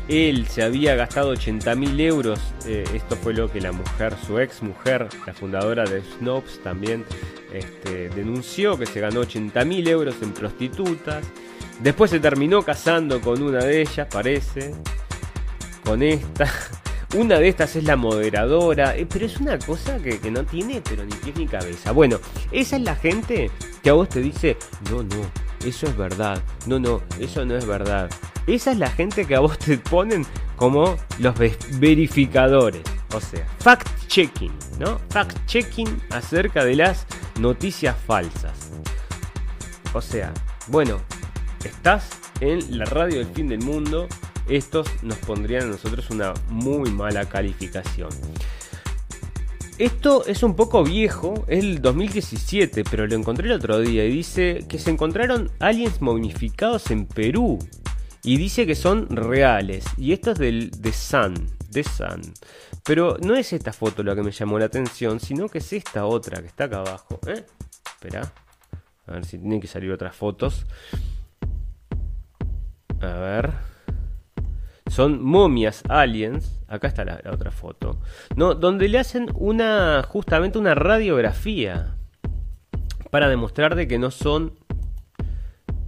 Él se había gastado 80 mil euros. Eh, esto fue lo que la mujer, su ex mujer, la fundadora de Snopes, también este, denunció que se ganó 80 mil euros en prostitutas. Después se terminó casando con una de ellas, parece. Con esta. Una de estas es la moderadora, eh, pero es una cosa que, no tiene pero ni pie ni cabeza. Bueno, esa es la gente que a vos te dice, no, no, eso es verdad, no, no, eso no es verdad. Esa es la gente que a vos te ponen como los verificadores, o sea, fact-checking, ¿no? Fact-checking acerca de las noticias falsas. O sea, bueno, estás en la radio del fin del mundo estos nos pondrían a nosotros una muy mala calificación. Esto es un poco viejo, es el 2017, pero lo encontré el otro día y dice que se encontraron aliens momificados en Perú. Y dice que son reales. Y esto es del The Sun. Sun. Pero no es esta foto la que me llamó la atención, sino que es esta otra que está acá abajo. ¿eh? Espera. A ver si tienen que salir otras fotos. A ver. Son momias aliens. Acá está la, otra foto. No, donde le hacen una. justamente una radiografía. Para demostrar de que no son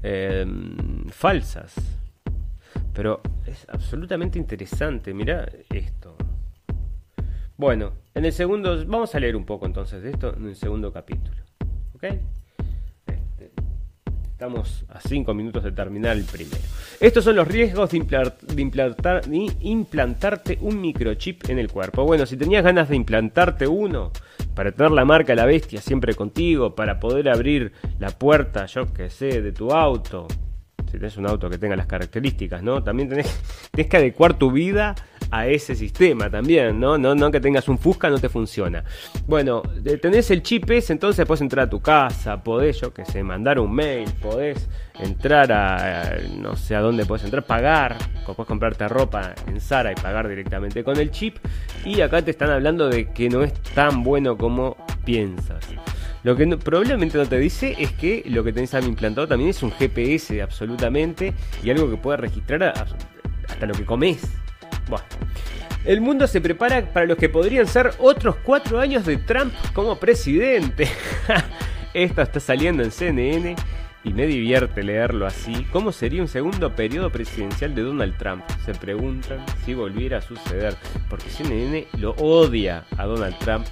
em, falsas. Pero es absolutamente interesante. Mira esto. Bueno, en el segundo. Vamos a leer un poco entonces de esto en el segundo capítulo. ¿Ok? Estamos a 5 minutos de terminar el primero. Estos son los riesgos de, implantar, implantarte un microchip en el cuerpo. Bueno, si tenías ganas de implantarte uno, para tener la marca La Bestia siempre contigo, para poder abrir la puerta, yo que sé, de tu auto, si tenés un auto que tenga las características, ¿no? También tenés, tenés que adecuar tu vida a ese sistema también, ¿no? No, no que tengas un Fusca, no te funciona. Bueno, tenés el chip ese, entonces puedes entrar a tu casa, podés, yo que sé, mandar un mail, podés entrar a, no sé a dónde podés entrar, pagar, podés comprarte ropa en Zara y pagar directamente con el chip. Y acá te están hablando de que no es tan bueno como piensas. Lo que probablemente no te dice es que lo que tenés implantado también es un GPS absolutamente y algo que puede registrar hasta lo que comes. Bueno. El mundo se prepara para los que podrían ser otros cuatro años de Trump como presidente. Esto está saliendo en CNN y me divierte leerlo así. ¿Cómo sería un segundo periodo presidencial de Donald Trump? Se preguntan si volviera a suceder. Porque CNN lo odia a Donald Trump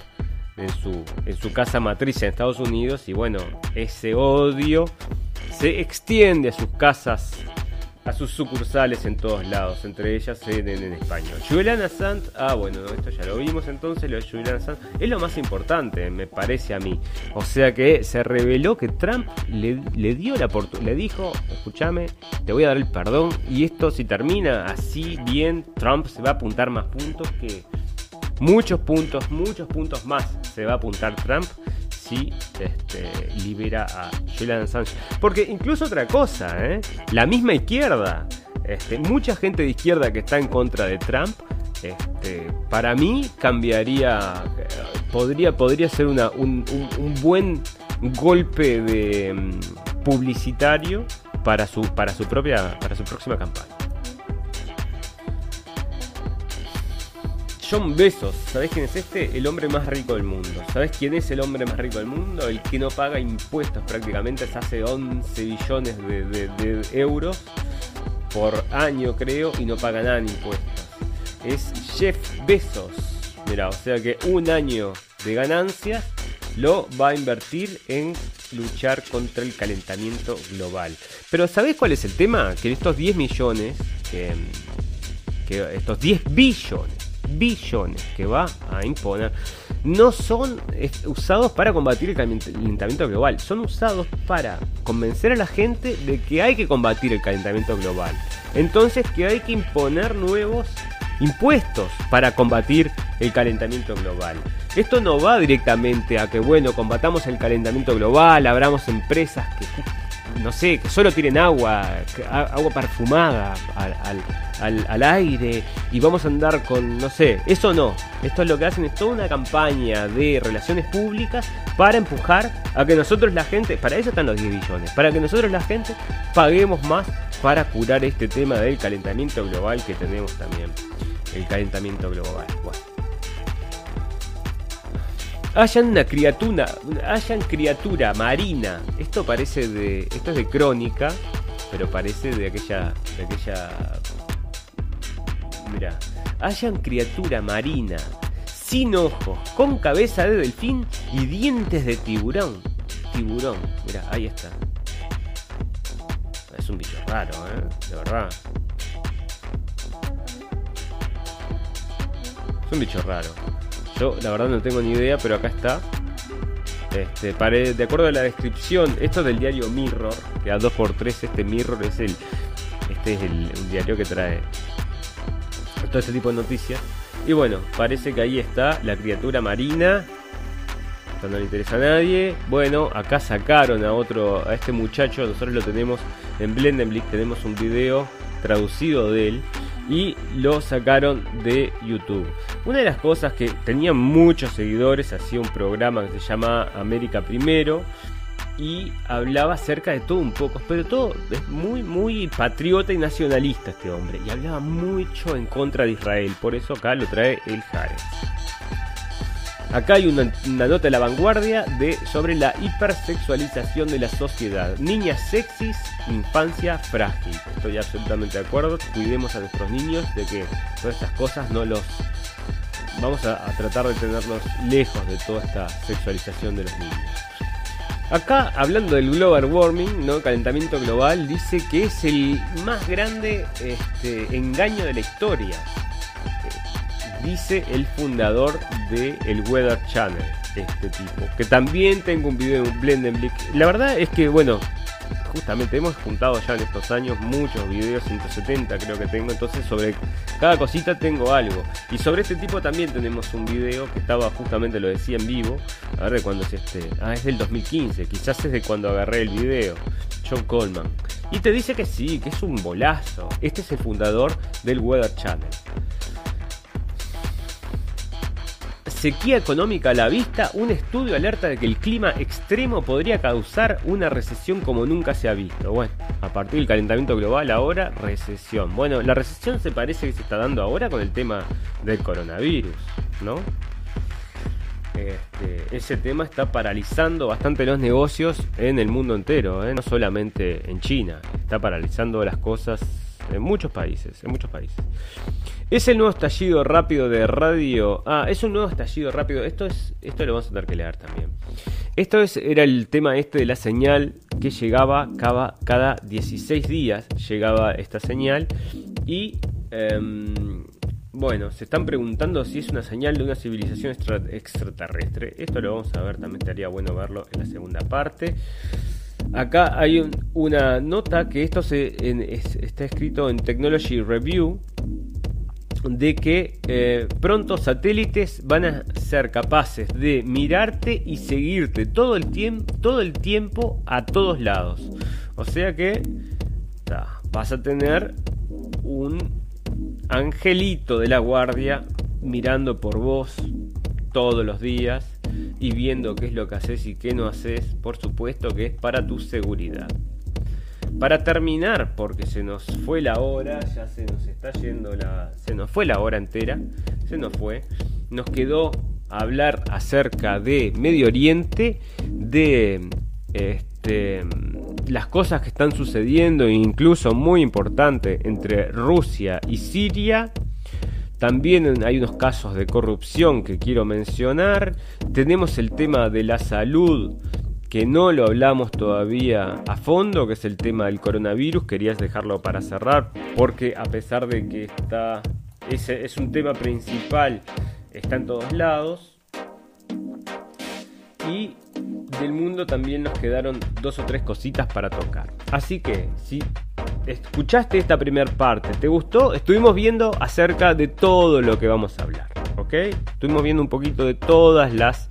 en su, en su casa matriz en Estados Unidos. Y bueno, ese odio se extiende a sus casas a sus sucursales en todos lados, entre ellas en, en, español. Julian Assange, ah bueno, esto ya lo vimos entonces, lo de Julian Assange es lo más importante, me parece a mí. O sea que se reveló que Trump le, dio la le dijo, escúchame, te voy a dar el perdón y esto si termina así bien, Trump se va a apuntar más puntos que muchos puntos, muchos puntos más se va a apuntar Trump si este, libera a Julian Assange. Porque incluso otra cosa, ¿eh? la misma izquierda, este, mucha gente de izquierda que está en contra de Trump, este, para mí cambiaría, podría, podría ser un, buen golpe de mm, publicitario para su, para su propia, para su próxima campaña. John Bezos, ¿sabés quién es este? El hombre más rico del mundo. ¿Sabés quién es el hombre más rico del mundo? El que no paga impuestos prácticamente, se hace 11 billones de, de- de euros por año creo y no paga nada en impuestos. Es Jeff Bezos. Mira, o sea que un año de ganancias lo va a invertir en luchar contra el calentamiento global. Pero ¿sabés cuál es el tema? Que estos 10 millones, que estos 10 billones, billones que va a imponer, no son usados para combatir el calent- calentamiento global, son usados para convencer a la gente de que hay que combatir el calentamiento global. Entonces que hay que imponer nuevos impuestos para combatir el calentamiento global. Esto no va directamente a que, bueno, combatamos el calentamiento global, abramos empresas que, no sé, que solo tienen agua, agua perfumada al, al- al- al aire y vamos a andar con, no sé, eso no. Esto es lo que hacen, es toda una campaña de relaciones públicas para empujar a que nosotros la gente, para eso están los 10 billones, para que nosotros la gente paguemos más para curar este tema del calentamiento global que tenemos también. El calentamiento global. Bueno. Hayan una criatura, hayan criatura marina. Esto parece de, esto es de crónica, pero parece de aquella, de aquella. Mira, hayan criatura marina, sin ojos, con cabeza de delfín y dientes de tiburón. Tiburón, mira, ahí está. Es un bicho raro, ¿eh? De verdad. Es un bicho raro. Yo la verdad no tengo ni idea, pero acá está. Este, de acuerdo a la descripción, esto es del diario Mirror, que a 2x3 este Mirror es el. Este es el, diario que trae todo este tipo de noticias. Y bueno, parece que ahí está la criatura marina. Esto no le interesa a nadie. Bueno, acá sacaron a otro, a este muchacho, nosotros lo tenemos en Blendenblick, tenemos un video traducido de él y lo sacaron de YouTube. Una de las cosas que tenía muchos seguidores, hacía un programa que se llama América Primero y hablaba acerca de todo un poco, pero todo es muy, muy patriota y nacionalista este hombre, y hablaba mucho en contra de Israel, por eso acá lo trae el Jares. Acá hay una, una nota de la vanguardia de, sobre la hipersexualización de la sociedad. Niñas sexys, infancia frágil. Estoy absolutamente de acuerdo. Cuidemos a nuestros niños de que todas estas cosas no los... Vamos a, tratar de tenerlos lejos de toda esta sexualización de los niños. Acá, hablando del global warming, ¿no? calentamiento global, dice que es el más grande este, engaño de la historia. Eh, Dice el fundador del el Weather Channel, este tipo. Que también tengo un video en Blendenblick. La verdad es que, bueno, justamente hemos juntado ya en estos años muchos videos, 170 creo que tengo, entonces sobre cada cosita tengo algo. Y sobre este tipo también tenemos un video que estaba justamente, lo decía en vivo, a ver de cuándo es este, ah, es del 2015, quizás es de cuando agarré el video, John Coleman. Y te dice que sí, que es un bolazo. Este es el fundador del Weather Channel. Sequía económica a la vista, un estudio alerta de que el clima extremo podría causar una recesión como nunca se ha visto. Bueno, a partir del calentamiento global ahora, recesión. Bueno, la recesión se parece que se está dando ahora con el tema del coronavirus, ¿no? Este, ese tema está paralizando bastante los negocios en el mundo entero, ¿eh? no solamente en China. Está paralizando las cosas en muchos países, en muchos países. Es el nuevo estallido rápido de radio. Ah, es un nuevo estallido rápido. Esto es, esto lo vamos a tener que leer también. Esto es, era el tema este de la señal que llegaba cada, cada 16 días. Llegaba esta señal y em, bueno, se están preguntando si es una señal de una civilización extra- extraterrestre. Esto lo vamos a ver, también estaría bueno verlo en la segunda parte. Acá hay un- una nota que esto se, está escrito en Technology Review de que eh, pronto satélites van a ser capaces de mirarte y seguirte todo el tiempo, todo el tiempo a todos lados. O sea que vas a tener un angelito de la guardia mirando por vos todos los días y viendo qué es lo que haces y qué no haces, por supuesto que es para tu seguridad. para terminar, porque se nos fue la hora, ya se nos está yendo la. Se nos fue la hora entera, se nos fue. Nos quedó hablar acerca de Medio Oriente, de este, las cosas que están sucediendo, incluso muy importante, entre Rusia y Siria. También hay unos casos de corrupción que quiero mencionar. Tenemos el tema de la salud que no lo hablamos todavía a fondo, que es el tema del coronavirus. Querías dejarlo para cerrar, porque a pesar de que está, ese es un tema principal, está en todos lados. Y del mundo también nos quedaron dos o tres cositas para tocar. Así que, si escuchaste esta primera parte, ¿te gustó? Estuvimos viendo acerca de todo lo que vamos a hablar, ¿ok? Estuvimos viendo un poquito de todas las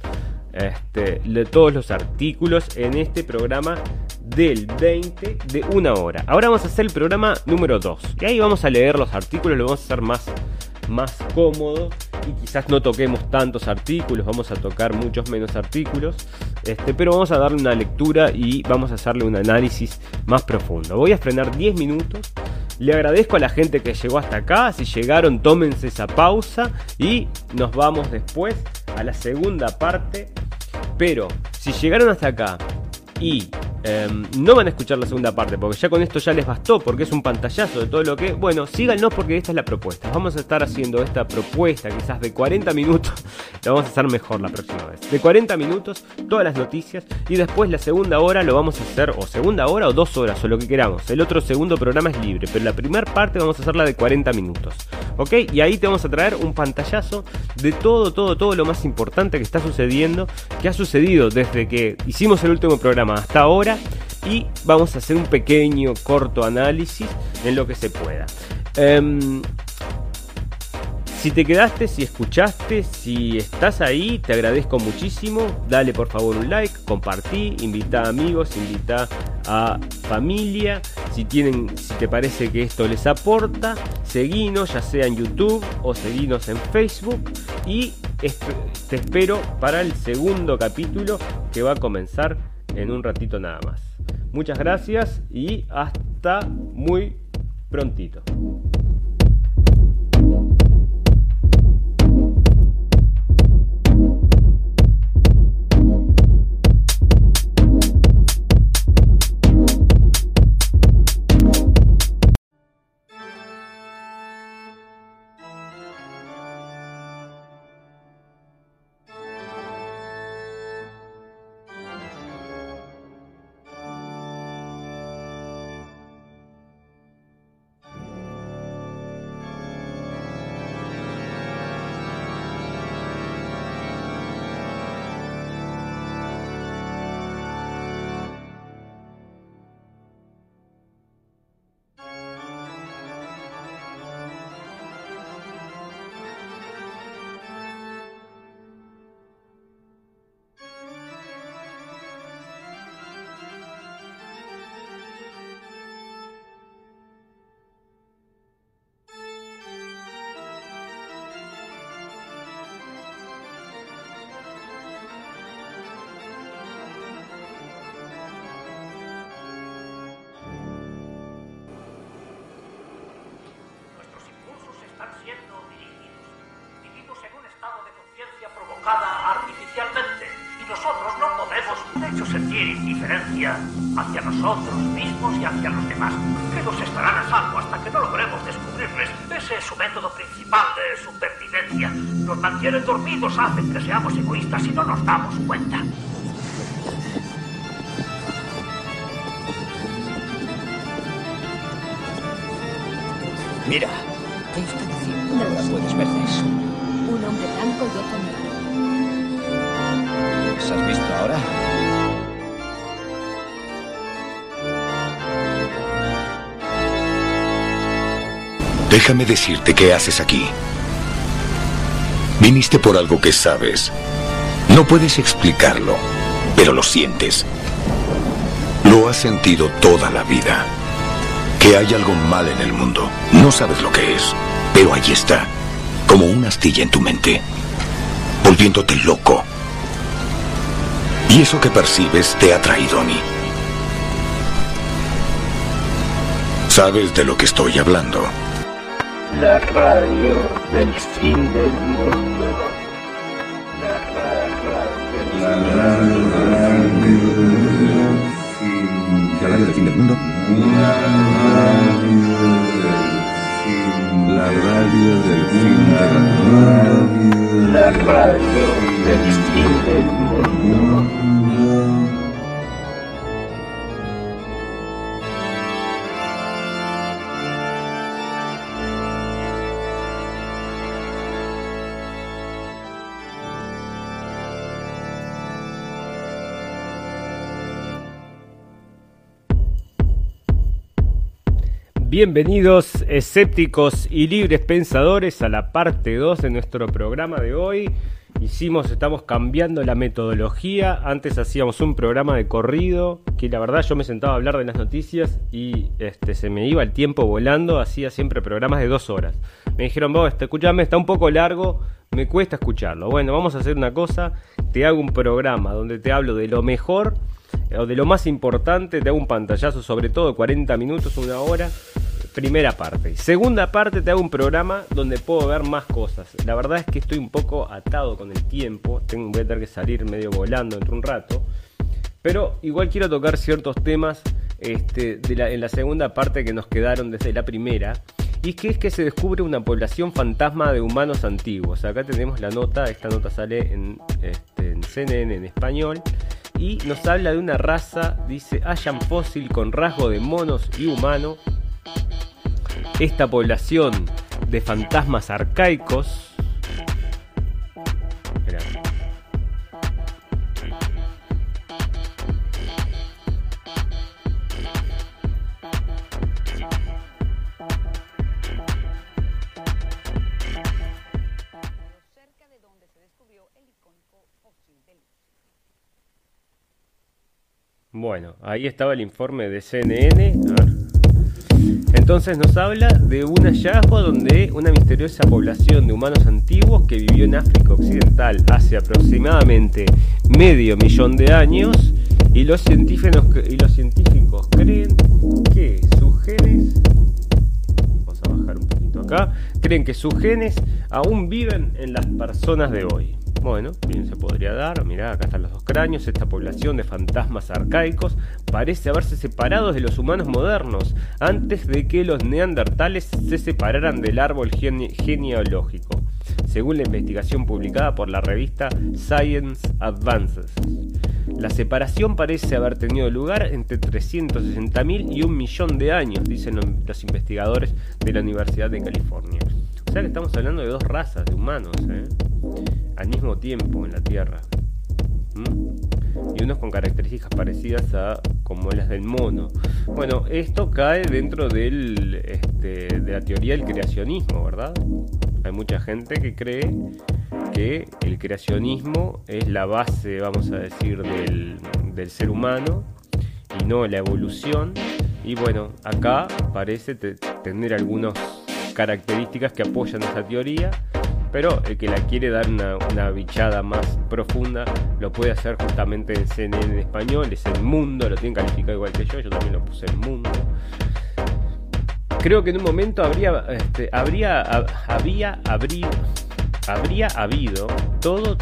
este, de todos los artículos en este programa del 20 de una hora. Ahora vamos a hacer el programa número 2. Y ahí vamos a leer los artículos, lo vamos a hacer más, más cómodo. Y quizás no toquemos tantos artículos, vamos a tocar muchos menos artículos. Este, pero vamos a darle una lectura y vamos a hacerle un análisis más profundo. Voy a frenar 10 minutos. Le agradezco a la gente que llegó hasta acá. Si llegaron, tómense esa pausa y nos vamos después a la segunda parte. Pero si llegaron hasta acá y em, no van a escuchar la segunda parte, porque ya con esto ya les bastó, porque es un pantallazo de todo lo que. Bueno, síganos porque esta es la propuesta. Vamos a estar haciendo esta propuesta, quizás de 40 minutos. La vamos a hacer mejor la próxima vez. De 40 minutos, todas las noticias. Y después la segunda hora lo vamos a hacer, o segunda hora o dos horas, o lo que queramos. El otro segundo programa es libre, pero la primera parte vamos a hacerla de 40 minutos. ¿Ok? Y ahí te vamos a traer un pantallazo de todo, todo, todo lo más importante que está sucediendo, que ha sucedido desde que hicimos el último programa hasta ahora y vamos a hacer un pequeño corto análisis en lo que se pueda. Em, si te quedaste, si escuchaste, si estás ahí, te agradezco muchísimo. Dale por favor un like, compartí, invita a amigos, invita a familia. Si tienen, si te parece que esto les aporta, seguinos ya sea en YouTube o seguinos en Facebook y te espero para el segundo capítulo que va a comenzar en un ratito nada más. Muchas gracias y hasta muy prontito. Indiferencia hacia nosotros mismos y hacia los demás, que nos estarán a salvo hasta que no logremos descubrirles. Ese es su método principal de supervivencia. Nos mantienen dormidos, hacen que seamos egoístas y no nos damos cuenta. Mira, ¿Qué está diciendo? no la puedes ver. Eso. Un hombre blanco y otro negro. ¿Los has visto ahora? Déjame decirte qué haces aquí. Viniste por algo que sabes. No puedes explicarlo, pero lo sientes. Lo has sentido toda la vida. Que hay algo mal en el mundo. No sabes lo que es, pero ahí está, como una astilla en tu mente, volviéndote loco. Y eso que percibes te ha traído a mí. Sabes de lo que estoy hablando. La radio del fin del mundo. La radio La radio, la radio. La radio del fin del mundo. La radio del fin. Del fin. La radio del fin del mundo. Bienvenidos escépticos y libres pensadores a la parte 2 de nuestro programa de hoy. Hicimos, estamos cambiando la metodología. Antes hacíamos un programa de corrido, que la verdad yo me sentaba a hablar de las noticias y este, se me iba el tiempo volando. Hacía siempre programas de dos horas. Me dijeron, vos, este, escuchame, está un poco largo, me cuesta escucharlo. Bueno, vamos a hacer una cosa. Te hago un programa donde te hablo de lo mejor o de lo más importante, te hago un pantallazo sobre todo 40 minutos, una hora, primera parte. Segunda parte te hago un programa donde puedo ver más cosas. La verdad es que estoy un poco atado con el tiempo, tengo, voy a tener que salir medio volando entre un rato, pero igual quiero tocar ciertos temas este, en la segunda parte que nos quedaron desde la primera. Y es que es que se descubre una población fantasma de humanos antiguos. Acá tenemos la nota, esta nota sale en, este, en CNN en español y nos habla de una raza, dice, hayan fósil con rasgo de monos y humano. Esta población de fantasmas arcaicos. Bueno, ahí estaba el informe de CNN. A ver. Entonces nos habla de un hallazgo donde una misteriosa población de humanos antiguos que vivió en África Occidental hace aproximadamente medio millón de años y los científicos, y los científicos creen que sus genes vamos a bajar un poquito acá, creen que sus genes aún viven en las personas de hoy. Bueno, bien se podría dar, mirá, acá están los dos cráneos, esta población de fantasmas arcaicos parece haberse separado de los humanos modernos antes de que los neandertales se separaran del árbol gene- genealógico, según la investigación publicada por la revista Science Advances. La separación parece haber tenido lugar entre 360.000 y un millón de años, dicen lo- los investigadores de la Universidad de California. Sea que estamos hablando de dos razas de humanos, ¿eh? al mismo tiempo en la Tierra. Y unos con características parecidas a como las del mono. Bueno, esto cae dentro del, este, de la teoría del creacionismo, ¿verdad? Hay mucha gente que cree que el creacionismo es la base, vamos a decir, del, del ser humano y no la evolución. Y bueno, acá parece te- tener algunas características que apoyan esa teoría, pero el que la quiere dar una, una bichada más profunda lo puede hacer justamente en CNN en español, es el mundo, lo tienen calificado igual que yo, yo también lo puse el mundo. Creo que en un momento habría, este, habría, hab- había, habría, habría habido todo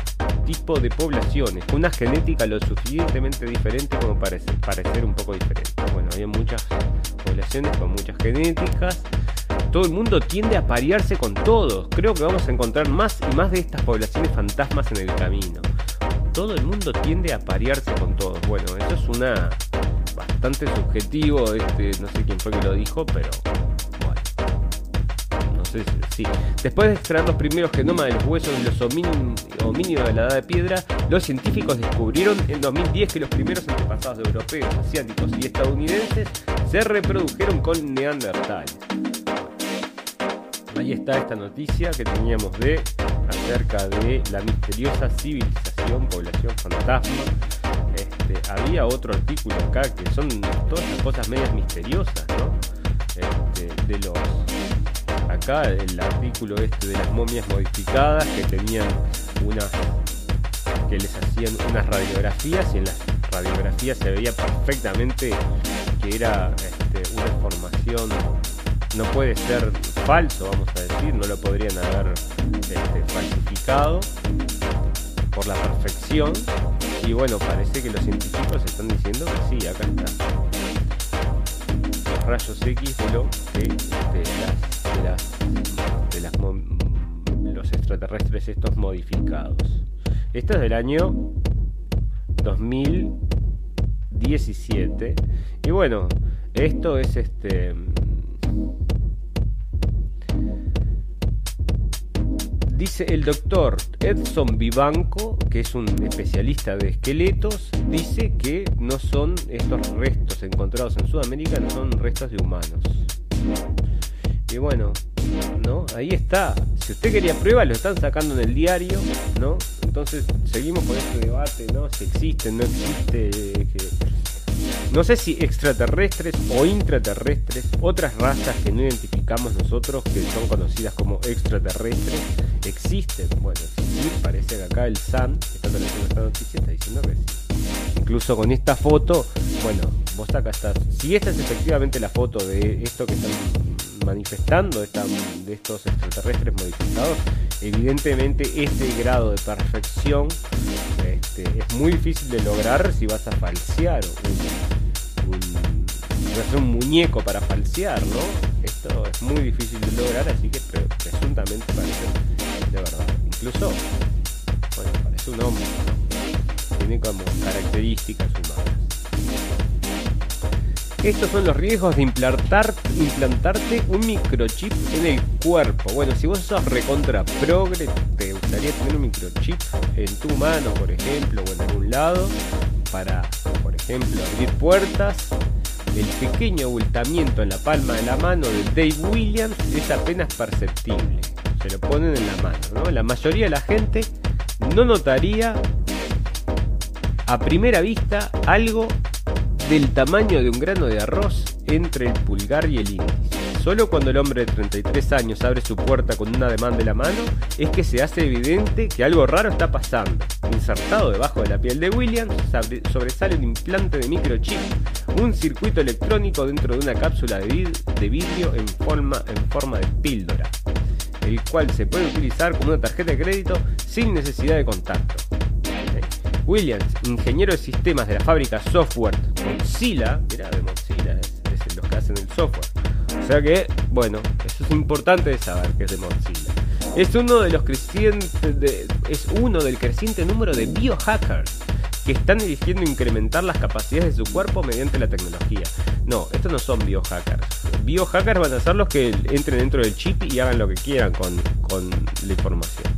tipo de poblaciones, una genética lo suficientemente diferente como para parecer un poco diferente. Bueno, había muchas poblaciones con muchas genéticas. Todo el mundo tiende a parearse con todos. Creo que vamos a encontrar más y más de estas poblaciones fantasmas en el camino. Todo el mundo tiende a parearse con todos. Bueno, eso es una bastante subjetivo. Este, no sé quién fue que lo dijo, pero bueno. No sé si. Después de extraer los primeros genomas de los huesos de los homín- homínidos de la edad de piedra, los científicos descubrieron en 2010 que los primeros antepasados de europeos, asiáticos y estadounidenses se reprodujeron con neandertales. Ahí está esta noticia que teníamos de acerca de la misteriosa civilización, población fantasma. Este, había otro artículo acá que son todas las cosas medias misteriosas, ¿no? Este, de los acá el artículo este de las momias modificadas que tenían unas que les hacían unas radiografías y en las radiografías se veía perfectamente que era este, una formación no puede ser falso, vamos a decir, no lo podrían haber este, falsificado por la perfección. Y bueno, parece que los científicos están diciendo que sí, acá está. Los rayos X de, lo, de, de las, de las, de las los extraterrestres estos modificados. Esto es del año 2017. Y bueno, esto es este. Dice el doctor Edson Vivanco, que es un especialista de esqueletos, dice que no son estos restos encontrados en Sudamérica, no son restos de humanos. Y bueno, ¿no? Ahí está. Si usted quería pruebas, lo están sacando en el diario, ¿no? Entonces seguimos con este debate, ¿no? Si existe, no existe. No sé si extraterrestres o intraterrestres, otras razas que no identificamos nosotros, que son conocidas como extraterrestres, existen. Bueno, sí, parece que acá el SAN, que está traduciendo esta noticia, está diciendo que sí. Incluso con esta foto, bueno, vos acá estás. Si esta es efectivamente la foto de esto que están manifestando, esta- de estos extraterrestres modificados, evidentemente este grado de perfección este, es muy difícil de lograr si vas a falsear un, un, vas a un muñeco para falsear, ¿no? Esto es muy difícil de lograr, así que pre- presuntamente parece de verdad. Incluso, bueno, parece un hombre. Tiene como características humanas. Estos son los riesgos de implantar, implantarte un microchip en el cuerpo. Bueno, si vos sos recontra progre, te gustaría tener un microchip en tu mano, por ejemplo, o en algún lado, para, por ejemplo, abrir puertas. El pequeño abultamiento en la palma de la mano de Dave Williams es apenas perceptible. Se lo ponen en la mano, ¿no? La mayoría de la gente no notaría a primera vista algo del tamaño de un grano de arroz entre el pulgar y el índice. Solo cuando el hombre de 33 años abre su puerta con un ademán de la mano es que se hace evidente que algo raro está pasando. Insertado debajo de la piel de Williams sobresale un implante de microchip, un circuito electrónico dentro de una cápsula de, vid- de vidrio forma, en forma de píldora, el cual se puede utilizar como una tarjeta de crédito sin necesidad de contacto. Williams, ingeniero de sistemas de la fábrica software Mozilla, mirá de Mozilla, es, es los que hacen el software. O sea que, bueno, eso es importante de saber que es de Mozilla. Es uno de los crecientes, es uno del creciente número de biohackers que están eligiendo incrementar las capacidades de su cuerpo mediante la tecnología. No, estos no son biohackers. Biohackers van a ser los que entren dentro del chip y hagan lo que quieran con, con la información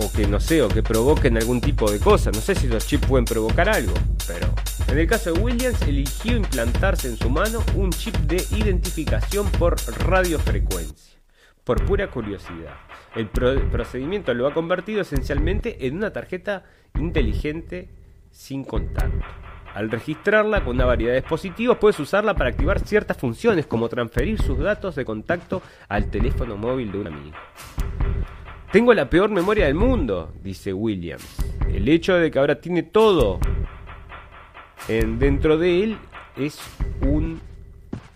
o que no sé, o que provoquen algún tipo de cosa. No sé si los chips pueden provocar algo, pero en el caso de Williams eligió implantarse en su mano un chip de identificación por radiofrecuencia, por pura curiosidad. El pro- procedimiento lo ha convertido esencialmente en una tarjeta inteligente sin contacto. Al registrarla con una variedad de dispositivos, puedes usarla para activar ciertas funciones, como transferir sus datos de contacto al teléfono móvil de un amigo. Tengo la peor memoria del mundo, dice Williams. El hecho de que ahora tiene todo en- dentro de él es un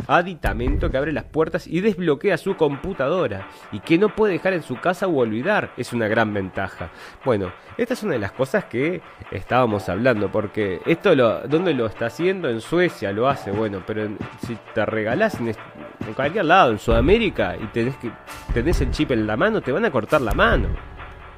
aditamento que abre las puertas y desbloquea su computadora y que no puede dejar en su casa o olvidar. Es una gran ventaja. Bueno, esta es una de las cosas que estábamos hablando, porque esto lo, ¿dónde lo está haciendo? En Suecia lo hace, bueno, pero si te regalás en, en cualquier lado, en Sudamérica, y tenés, que, tenés el chip en la mano, te van a cortar la mano.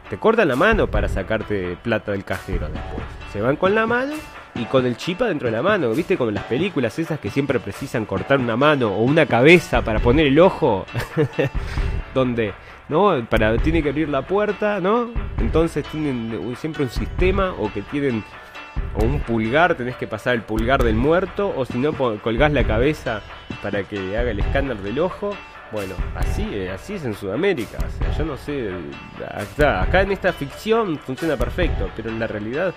Te cortan la mano para sacarte plata del cajero después. Se van con la mano y con el chip adentro de la mano. ¿Viste como las películas esas que siempre precisan cortar una mano o una cabeza para poner el ojo? Donde, ¿no? Para, tiene que abrir la puerta, ¿no? Entonces tienen siempre un sistema o que tienen o un pulgar, tenés que pasar el pulgar del muerto, o si no, colgás la cabeza para que haga el escáner del ojo. Bueno, así, eh, así es en Sudamérica. O sea, yo no sé. Acá en esta ficción funciona perfecto, pero en la realidad,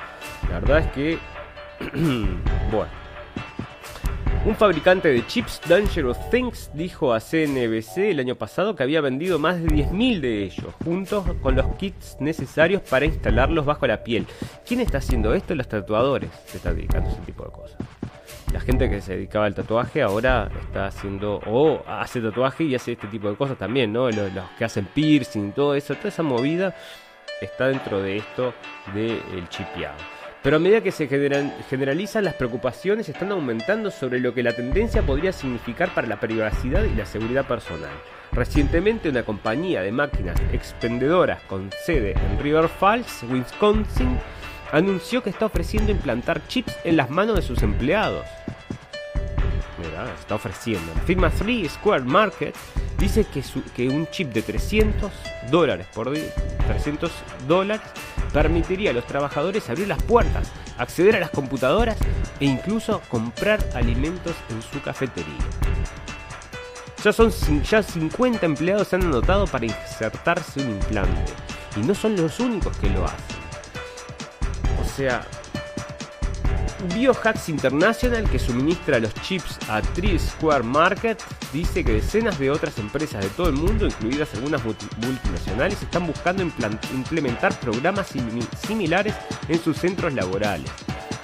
la verdad es que. bueno. Un fabricante de chips, Dangerous Things, dijo a CNBC el año pasado que había vendido más de 10.000 de ellos, juntos con los kits necesarios para instalarlos bajo la piel. ¿Quién está haciendo esto? Los tatuadores se están dedicando a ese tipo de cosas. la gente que se dedicaba al tatuaje ahora está haciendo, o hace tatuaje y hace este tipo de cosas también, ¿no? Los, que hacen piercing, todo eso, toda esa movida está dentro de esto del chipeado. Pero a medida que se generalizan, las preocupaciones están aumentando sobre lo que la tendencia podría significar para la privacidad y la seguridad personal. Recientemente, una compañía de máquinas expendedoras con sede en River Falls, Wisconsin, anunció que está ofreciendo implantar chips en las manos de sus empleados. Mira, está ofreciendo. La firma 3 Square Market dice que, su- que un chip de 300 dólares por día, 300 dólares permitiría a los trabajadores abrir las puertas, acceder a las computadoras e incluso comprar alimentos en su cafetería. Ya son ya 50 empleados se han anotado para insertarse un implante y no son los únicos que lo hacen. O sea, Biohacks International, que suministra los chips a Tree Square Market, dice que decenas de otras empresas de todo el mundo, incluidas algunas multi- multinacionales, están buscando implementar programas simi- similares en sus centros laborales.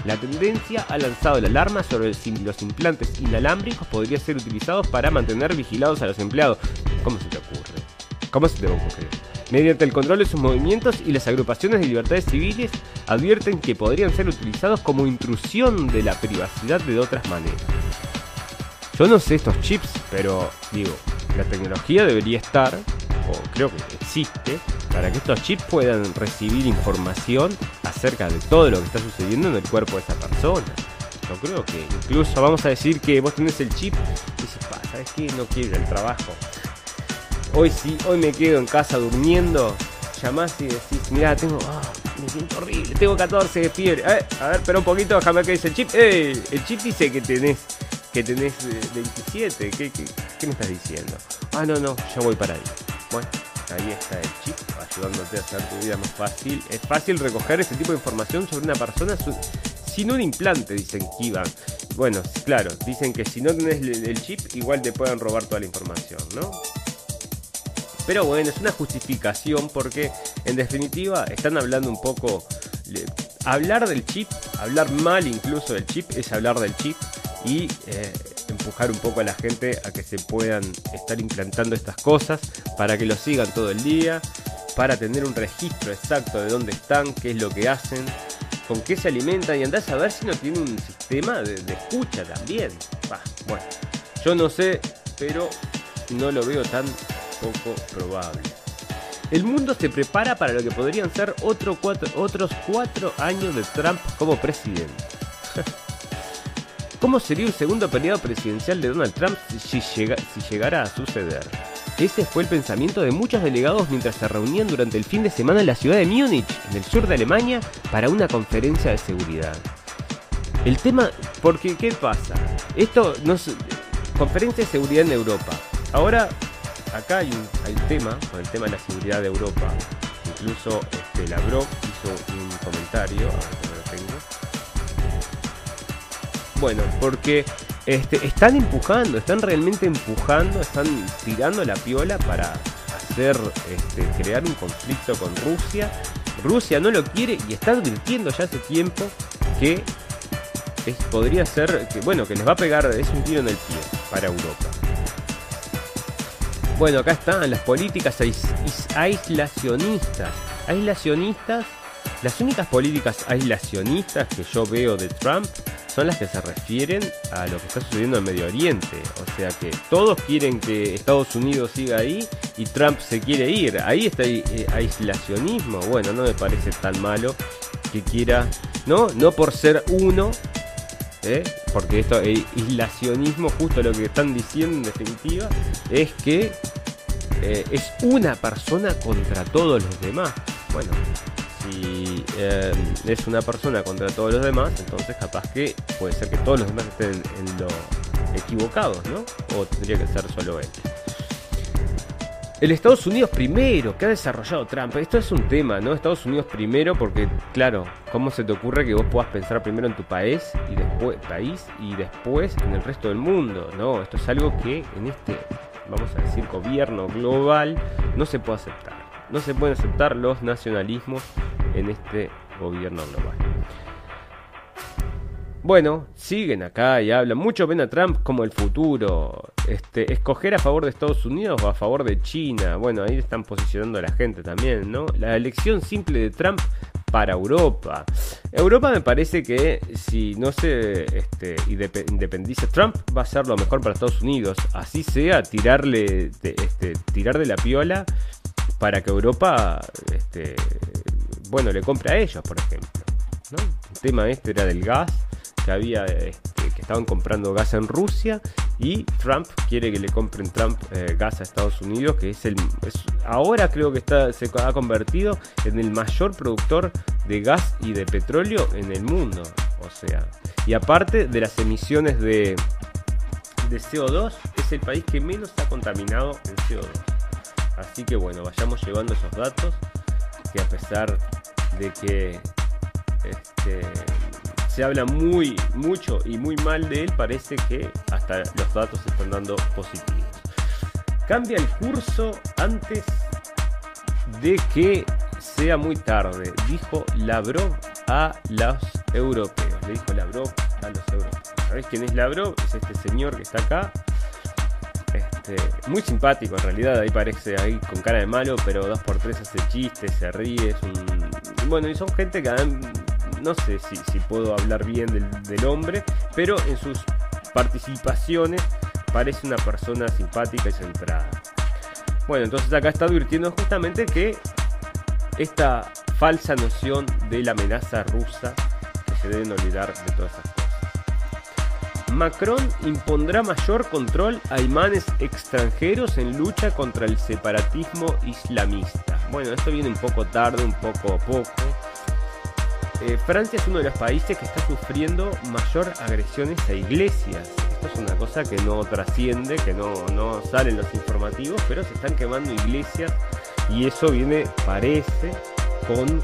La tendencia ha lanzado la alarma sobre si los implantes inalámbricos podrían ser utilizados para mantener vigilados a los empleados. ¿Cómo se te ocurre? ¿Cómo se te ocurrir? Mediante el control de sus movimientos y las agrupaciones de libertades civiles advierten que podrían ser utilizados como intrusión de la privacidad de otras maneras. Yo no sé estos chips, pero digo, la tecnología debería estar, o creo que existe, para que estos chips puedan recibir información acerca de todo lo que está sucediendo en el cuerpo de esa persona. Yo creo que incluso vamos a decir que vos tenés el chip y dices, ¿sabes qué? No quiero al trabajo. Hoy sí, hoy me quedo en casa durmiendo. Llamás y decís, mira, tengo. ah, me siento horrible, tengo 14 de fiebre. Eh, a ver, espera un poquito, déjame qué dice el chip. Eh, el chip dice que tenés. Que tenés eh, 27. ¿Qué, qué, me estás diciendo? Ah, no, no, ya voy para ahí. Bueno, ahí está el chip, ayudándote a hacer tu vida más fácil. Es fácil recoger ese tipo de información sobre una persona sin un implante, dicen Kivan. Bueno, claro, dicen que si no tenés el chip, igual te pueden robar toda la información, ¿no? Pero bueno, es una justificación porque en definitiva están hablando un poco... hablar del chip, hablar mal incluso del chip, es hablar del chip y eh, empujar un poco a la gente a que se puedan estar implantando estas cosas para que lo sigan todo el día, para tener un registro exacto de dónde están, qué es lo que hacen, con qué se alimentan y andás a ver si no tiene un sistema de, escucha también. Bueno, yo no sé, pero no lo veo tan poco probable. El mundo se prepara para lo que podrían ser otro cuatro- otros cuatro años de Trump como presidente. ¿Cómo sería un segundo periodo presidencial de Donald Trump si, llega- si llegara a suceder? Ese fue el pensamiento de muchos delegados mientras se reunían durante el fin de semana en la ciudad de Múnich, en el sur de Alemania, para una conferencia de seguridad. El tema, porque ¿qué pasa? Esto no es conferencia de seguridad en Europa. Ahora acá hay un, tema con el tema de la seguridad de Europa. Incluso este, Lavrov hizo un comentario, a lo tengo. Bueno, porque este, están empujando, están realmente empujando, están tirando la piola para hacer, este, crear un conflicto con Rusia. Rusia no lo quiere y está advirtiendo ya hace tiempo que podría ser bueno, que les va a pegar, es un tiro en el pie para Europa. Bueno, acá están las políticas ais- is- aislacionistas. Aislacionistas, las únicas políticas aislacionistas que yo veo de Trump son las que se refieren a lo que está sucediendo en Medio Oriente. O sea que todos quieren que Estados Unidos siga ahí y Trump se quiere ir. Ahí está el eh, aislacionismo. Bueno, no me parece tan malo que quiera, ¿no? No por ser uno, ¿eh? porque esto el aislacionismo, justo lo que están diciendo en definitiva, es que eh, es una persona contra todos los demás. Bueno, si eh, es una persona contra todos los demás, entonces capaz que puede ser que todos los demás estén en lo equivocados, ¿no? O tendría que ser solo él. El Estados Unidos primero, que ha desarrollado Trump. Esto es un tema, ¿no? Estados Unidos primero, porque, claro, ¿cómo se te ocurre que vos puedas pensar primero en tu país y después, país y después en el resto del mundo? No, esto es algo que en este, vamos a decir, gobierno global no se puede aceptar. No se pueden aceptar los nacionalismos en este gobierno global. Bueno, siguen acá y hablan. Muchos ven a Trump como el futuro. Este, escoger a favor de Estados Unidos o a favor de China. Bueno, ahí están posicionando a la gente también, ¿no? La elección simple de Trump para Europa. Europa me parece que si no se este, indepe- independiza Trump va a ser lo mejor para Estados Unidos. Así sea, tirarle, este, tirar de la piola para que Europa, este, bueno, le compre a ellos, por ejemplo. ¿no? El tema este era del gas, que había, este, que estaban comprando gas en Rusia y Trump quiere que le compren Trump eh, gas a Estados Unidos, que es el, ahora creo que está, se ha convertido en el mayor productor de gas y de petróleo en el mundo, o sea, y aparte de las emisiones de de CO2 es el país que menos ha contaminado en CO2. Así que bueno, vayamos llevando esos datos que a pesar de que este, se habla muy mucho y muy mal de él, parece que hasta los datos están dando positivos. Cambia el curso antes de que sea muy tarde, dijo Lavrov a los europeos. Le dijo Lavrov a los europeos. ¿Sabés quién es Lavrov? Es este señor que está acá. Este, muy simpático en realidad, ahí parece ahí con cara de malo, pero 2x3 hace chistes, se ríe. Bueno, y son gente que no sé si, puedo hablar bien del, del hombre, pero en sus participaciones parece una persona simpática y centrada. Bueno, entonces acá está advirtiendo justamente que esta falsa noción de la amenaza rusa, que se deben olvidar de todas esas cosas. Macron impondrá mayor control a imanes extranjeros en lucha contra el separatismo islamista. Bueno, esto viene un poco tarde, un poco a poco. Eh, Francia es uno de los países que está sufriendo mayor agresiones a iglesias. Esto es una cosa que no trasciende, que no, no sale en los informativos, pero se están quemando iglesias y eso viene, parece,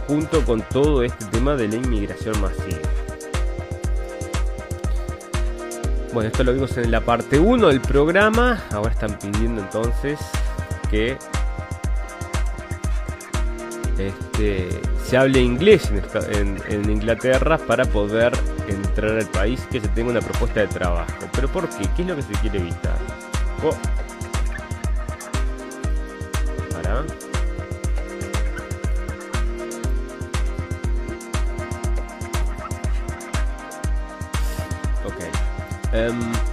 junto con todo este tema de la inmigración masiva. Bueno, esto lo vimos en la parte 1 del programa. Ahora están pidiendo entonces que este, se hable inglés en, Inglaterra para poder entrar al país, que se tenga una propuesta de trabajo. ¿Pero por qué? ¿Qué es lo que se quiere evitar? Oh. Pará. Ok. Em,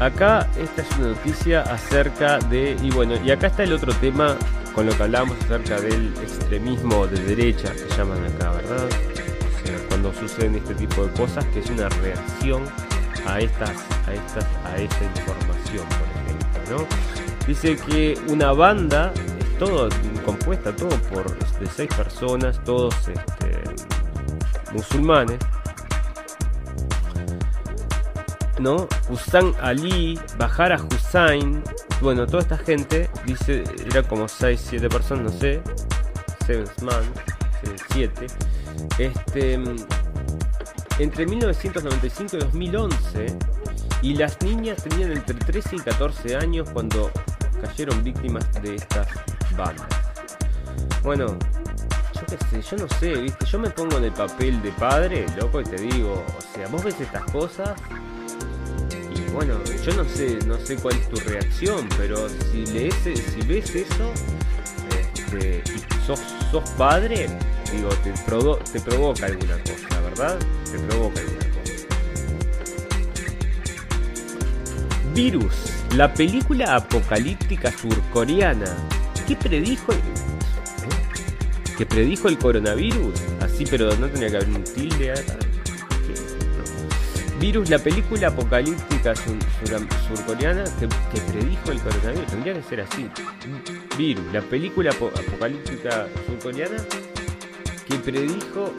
acá esta es una noticia acerca de... Y bueno, y acá está el otro tema con lo que hablábamos acerca del extremismo de derecha que llaman acá, ¿verdad? O sea, cuando suceden este tipo de cosas, que es una reacción a estas, a estas, a esta información, por ejemplo, ¿no? Dice que una banda es todo compuesta todo por de seis personas, todos este, musulmanes. ¿No? Hussan Ali, Bajara Hussain, bueno, toda esta gente, dice, era como 6, 7 personas, no sé, Seven Man, 7, este, entre 1995 y 2011, y las niñas tenían entre 13 y 14 años cuando cayeron víctimas de estas bandas. Bueno, yo qué sé, yo no sé, viste, yo me pongo en el papel de padre, loco, y te digo, o sea, vos ves estas cosas bueno, yo no sé, no sé cuál es tu reacción, pero si lees, si ves eso, este, sos, sos padre, digo, te, provo- te provoca alguna cosa, ¿verdad? Te provoca alguna cosa. Virus, la película apocalíptica surcoreana. ¿Qué predijo el... ¿eh? ¿Que predijo el coronavirus? Así, pero no tenía que haber un tilde acá. Virus, la película apocalíptica sur- sur- surcoreana que, predijo el coronavirus. Tendría que ser así. Virus, la película apo- apocalíptica surcoreana que predijo.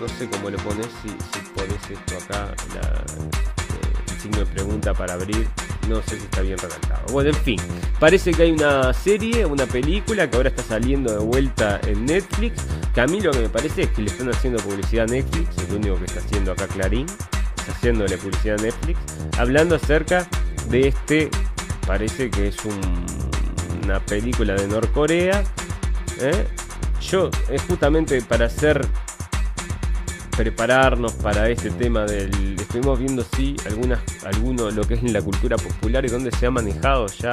No, sé cómo lo pones, si, pones esto acá, eh, el signo de pregunta para abrir. No sé si está bien redactado. Bueno, en fin, parece que hay una serie, una película que ahora está saliendo de vuelta en Netflix. Que a mí lo que me parece es que le están haciendo publicidad a Netflix, es lo único que está haciendo acá Clarín, haciéndole publicidad a Netflix, hablando acerca de este, parece que es un- una película de Norcorea, ¿eh? Yo, es justamente para hacer prepararnos para este tema del. Estuvimos viendo sí algunas, alguno lo que es en la cultura popular y donde se ha manejado ya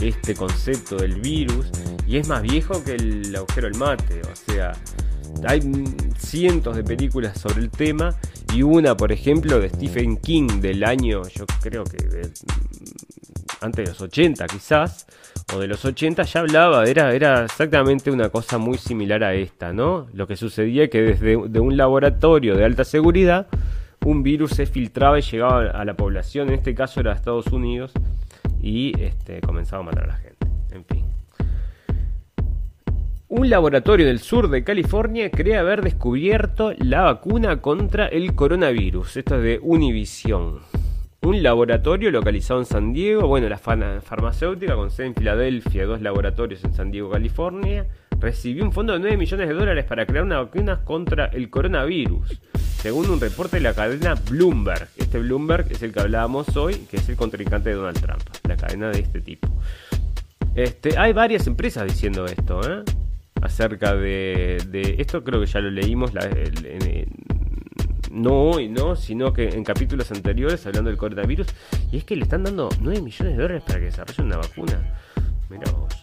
este concepto del virus. Y es más viejo que el agujero del mate. O sea, hay cientos de películas sobre el tema. Y una, por ejemplo, de Stephen King del año, yo creo que de- antes de los 80 quizás, o de los 80 ya hablaba, era, era exactamente una cosa muy similar a esta, ¿no? Lo que sucedía es que desde de un laboratorio de alta seguridad, un virus se filtraba y llegaba a la población, en este caso era Estados Unidos, y este, comenzaba a matar a la gente. En fin. Un laboratorio del sur de California cree haber descubierto la vacuna contra el coronavirus. Esto es de Univision. Un laboratorio localizado en San Diego, bueno, la farmacéutica con sede en Filadelfia, dos laboratorios en San Diego, California, recibió un fondo de 9 millones de dólares para crear una vacuna contra el coronavirus, según un reporte de la cadena Bloomberg. Este Bloomberg es el que hablábamos hoy, que es el contrincante de Donald Trump, la cadena de este tipo. Este, hay varias empresas diciendo esto, ¿eh? Acerca de, Esto creo que ya lo leímos no hoy, ¿no? Sino que en capítulos anteriores hablando del coronavirus. Y es que le están dando 9 millones de dólares para que desarrollen una vacuna. Mira vos.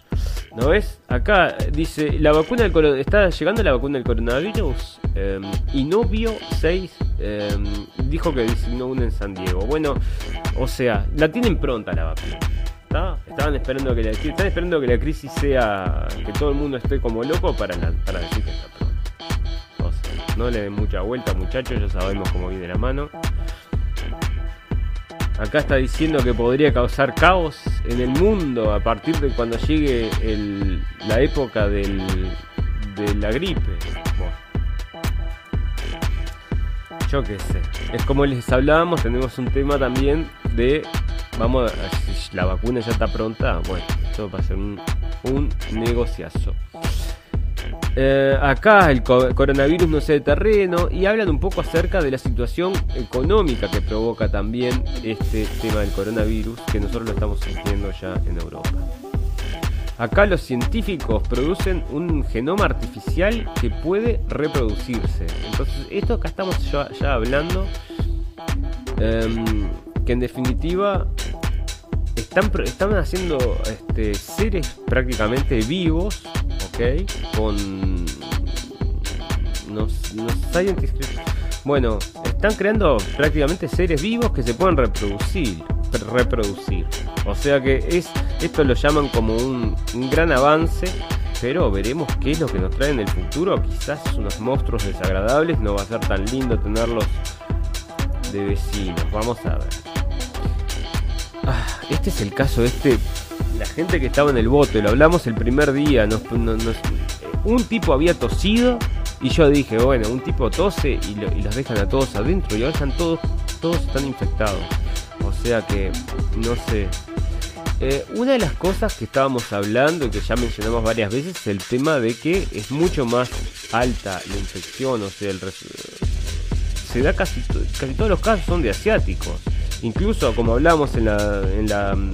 ¿No ves? Acá dice, la vacuna del está llegando la vacuna del coronavirus. Eh, Inovio 6 eh, dijo que designó una en San Diego. Bueno, o sea, la tienen pronta la vacuna. Estaban esperando que la, están esperando que la crisis sea que todo el mundo esté como loco para, para decir que está pronta. O sea, no le den mucha vuelta, muchachos, ya sabemos cómo viene la mano. Acá está diciendo que podría causar caos en el mundo a partir de cuando llegue la época de la gripe. Yo qué sé. Es como les hablábamos, tenemos un tema también de. Vamos a. Si la vacuna ya está pronta. Bueno, esto va a ser un, un negociazo. Eh, acá el co- coronavirus no sé de terreno y hablan un poco acerca de la situación económica que provoca también este tema del coronavirus que nosotros lo estamos sintiendo ya en Europa. Acá los científicos producen un genoma artificial que puede reproducirse. Entonces, esto acá estamos ya, ya hablando em, que en definitiva están, están haciendo este, seres prácticamente vivos, ¿ok? Con... No, no scientists, bueno, están creando prácticamente seres vivos que se pueden reproducir, reproducir. O sea que es esto lo llaman como un gran avance, pero veremos qué es lo que nos trae en el futuro. Quizás unos monstruos desagradables, no va a ser tan lindo tenerlos de vecinos. Vamos a ver. Ah, este es el caso este. La gente que estaba en el bote, lo hablamos el primer día. nos- no- nos- un tipo había tosido y yo dije, bueno, un tipo tose y, lo- y los dejan a todos adentro y ahora están todos, todos están infectados. O sea que, no sé. Eh, una de las cosas que estábamos hablando y que ya mencionamos varias veces es el tema de que es mucho más alta la infección, o sea, el res- se da casi, casi todos los casos son de asiáticos. Incluso como hablamos en la en la mm,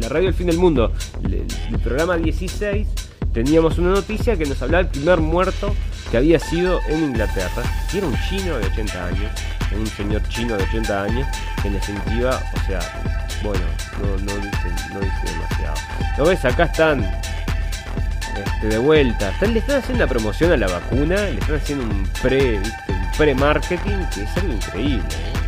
la radio El Fin del Mundo, el, el programa 16, teníamos una noticia que nos hablaba del primer muerto que había sido en Inglaterra. Y era un chino de 80 años, un señor chino de 80 años, que en definitiva, o sea, bueno, no, no dice, no dice demasiado. ¿Lo ves? Acá están este, de vuelta. Están- le están haciendo la promoción a la vacuna, le están haciendo un pre, ¿viste? Pre-marketing que es algo increíble. ¿eh?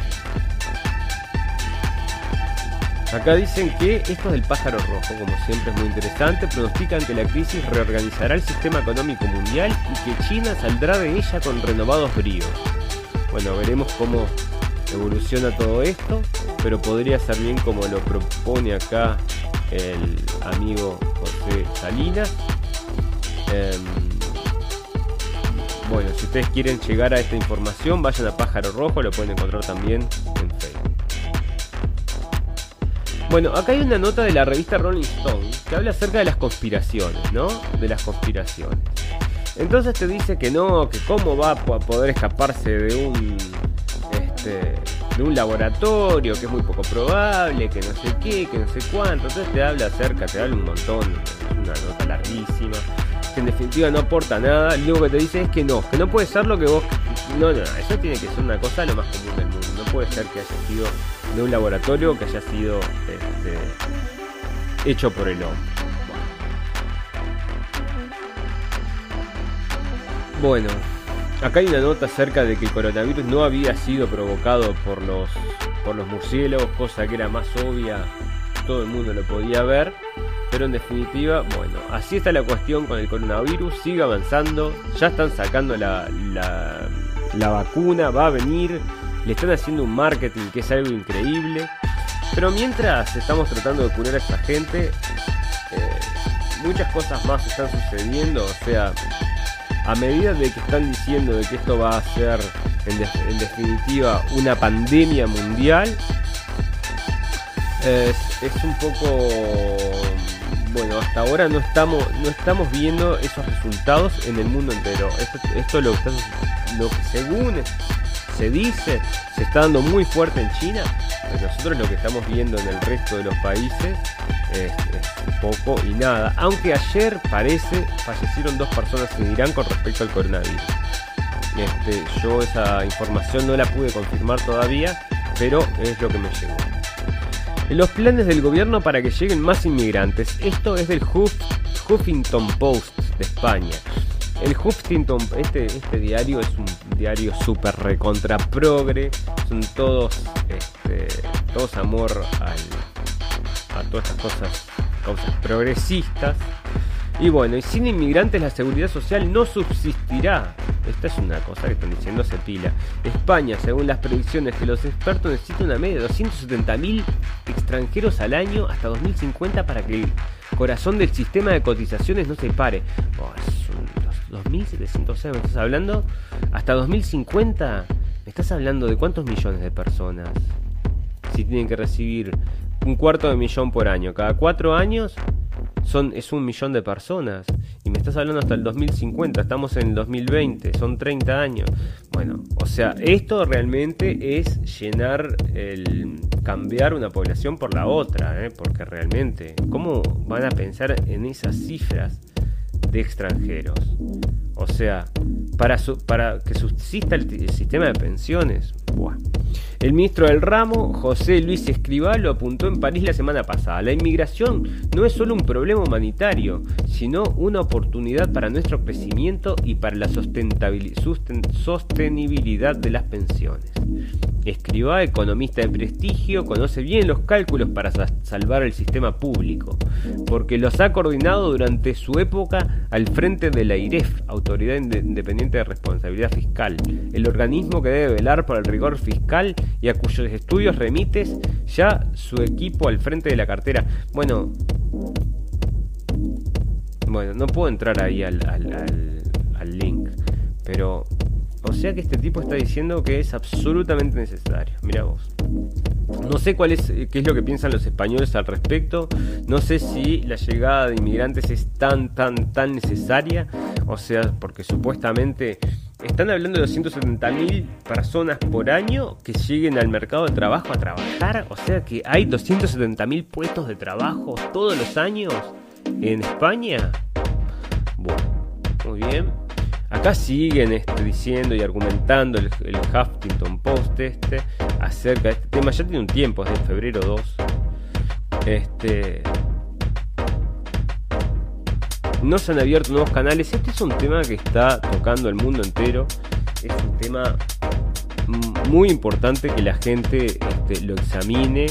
Acá dicen que esto del pájaro rojo, como siempre es muy interesante, pronostican que la crisis reorganizará el sistema económico mundial y que China saldrá de ella con renovados bríos. Bueno, veremos cómo evoluciona todo esto, pero podría ser bien como lo propone acá el amigo José Salinas. Em, bueno, si ustedes quieren llegar a esta información, vayan a Pájaro Rojo, lo pueden encontrar también en Facebook. Bueno, acá hay una nota de la revista Rolling Stone que habla acerca de las conspiraciones, ¿no? De las conspiraciones. Entonces te dice que no, que cómo va a po- poder escaparse de un este de un laboratorio que es muy poco probable, que no sé qué, que no sé cuánto. Entonces te habla acerca, te habla un montón, una nota larguísima, que en definitiva no aporta nada. Lo que te dice es que no, que no puede ser lo que vos. No, no, eso tiene que ser una cosa lo más común del mundo. No puede ser que haya sido de un laboratorio que haya sido este, hecho por el hombre. Bueno, acá hay una nota acerca de que el coronavirus no había sido provocado por los, por los murciélagos, cosa que era más obvia, todo el mundo lo podía ver. Pero en definitiva, bueno, así está la cuestión con el coronavirus, sigue avanzando, ya están sacando la, la, la vacuna, va a venir, le están haciendo un marketing que es algo increíble. Pero mientras estamos tratando de curar a esta gente, eh, muchas cosas más están sucediendo, o sea, a medida de que están diciendo de que esto va a ser en, en definitiva una pandemia mundial, es, es un poco bueno hasta ahora no estamos no estamos viendo esos resultados en el mundo entero. Esto, lo, que según se dice se está dando muy fuerte en China nosotros lo que estamos viendo en el resto de los países es, es poco y nada. Aunque ayer parece fallecieron dos personas en Irán con respecto al coronavirus. Este, yo esa información no la pude confirmar todavía pero es lo que me llegó los planes del gobierno para que lleguen más inmigrantes. Esto es del Huff- Huffington Post de España. El Huffington, este, este diario es un diario súper recontra progre. Son todos, este, todos amor al- a todas estas cosas, cosas progresistas. Y bueno, y sin inmigrantes la seguridad social no subsistirá. Esta es una cosa que están diciendo se pila. España, según las predicciones de los expertos, necesita una media de 270.000 extranjeros al año hasta 2050 para que el corazón del sistema de cotizaciones no se pare. Oh, dos- 2.700, o sea, ¿me estás hablando? Hasta 2050, ¿me estás hablando de cuántos millones de personas? Si tienen que recibir un cuarto de millón por año, cada cuatro años son, es un millón de personas. Y me estás hablando hasta el 2050, estamos en el 2020, son 30 años. Bueno, o sea, esto realmente es llenar el cambiar una población por la otra, ¿eh? porque realmente, ¿cómo van a pensar en esas cifras de extranjeros? O sea, para, para que subsista el, sistema de pensiones. Buah. El ministro del ramo, José Luis Escribá, lo apuntó en París la semana pasada. La inmigración no es solo un problema humanitario, sino una oportunidad para nuestro crecimiento y para la sostenibilidad de las pensiones. Escribá, economista de prestigio, conoce bien los cálculos para sa- salvar el sistema público, porque los ha coordinado durante su época al frente de la IREF, Autoridad Inde- Independiente de Responsabilidad Fiscal, el organismo que debe velar por el rigor fiscal y a cuyos estudios remites ya su equipo al frente de la cartera. Bueno, bueno, no puedo entrar ahí al- al- al link, pero o sea que este tipo está diciendo que es absolutamente necesario. Mira vos. No sé cuál es, eh, qué es lo que piensan los españoles al respecto. No sé si la llegada de inmigrantes es tan, tan, tan necesaria. O sea, porque supuestamente están hablando de 270.000 personas por año que lleguen al mercado de trabajo a trabajar. O sea que hay 270.000 puestos de trabajo todos los años en España. Bueno, muy bien. Acá siguen este, diciendo y argumentando el, Huffington Post este acerca de este tema. Ya tiene un tiempo, desde febrero 2. Este. No se han abierto nuevos canales. Este es un tema que está tocando el mundo entero. Es un tema muy importante que la gente este, lo examine.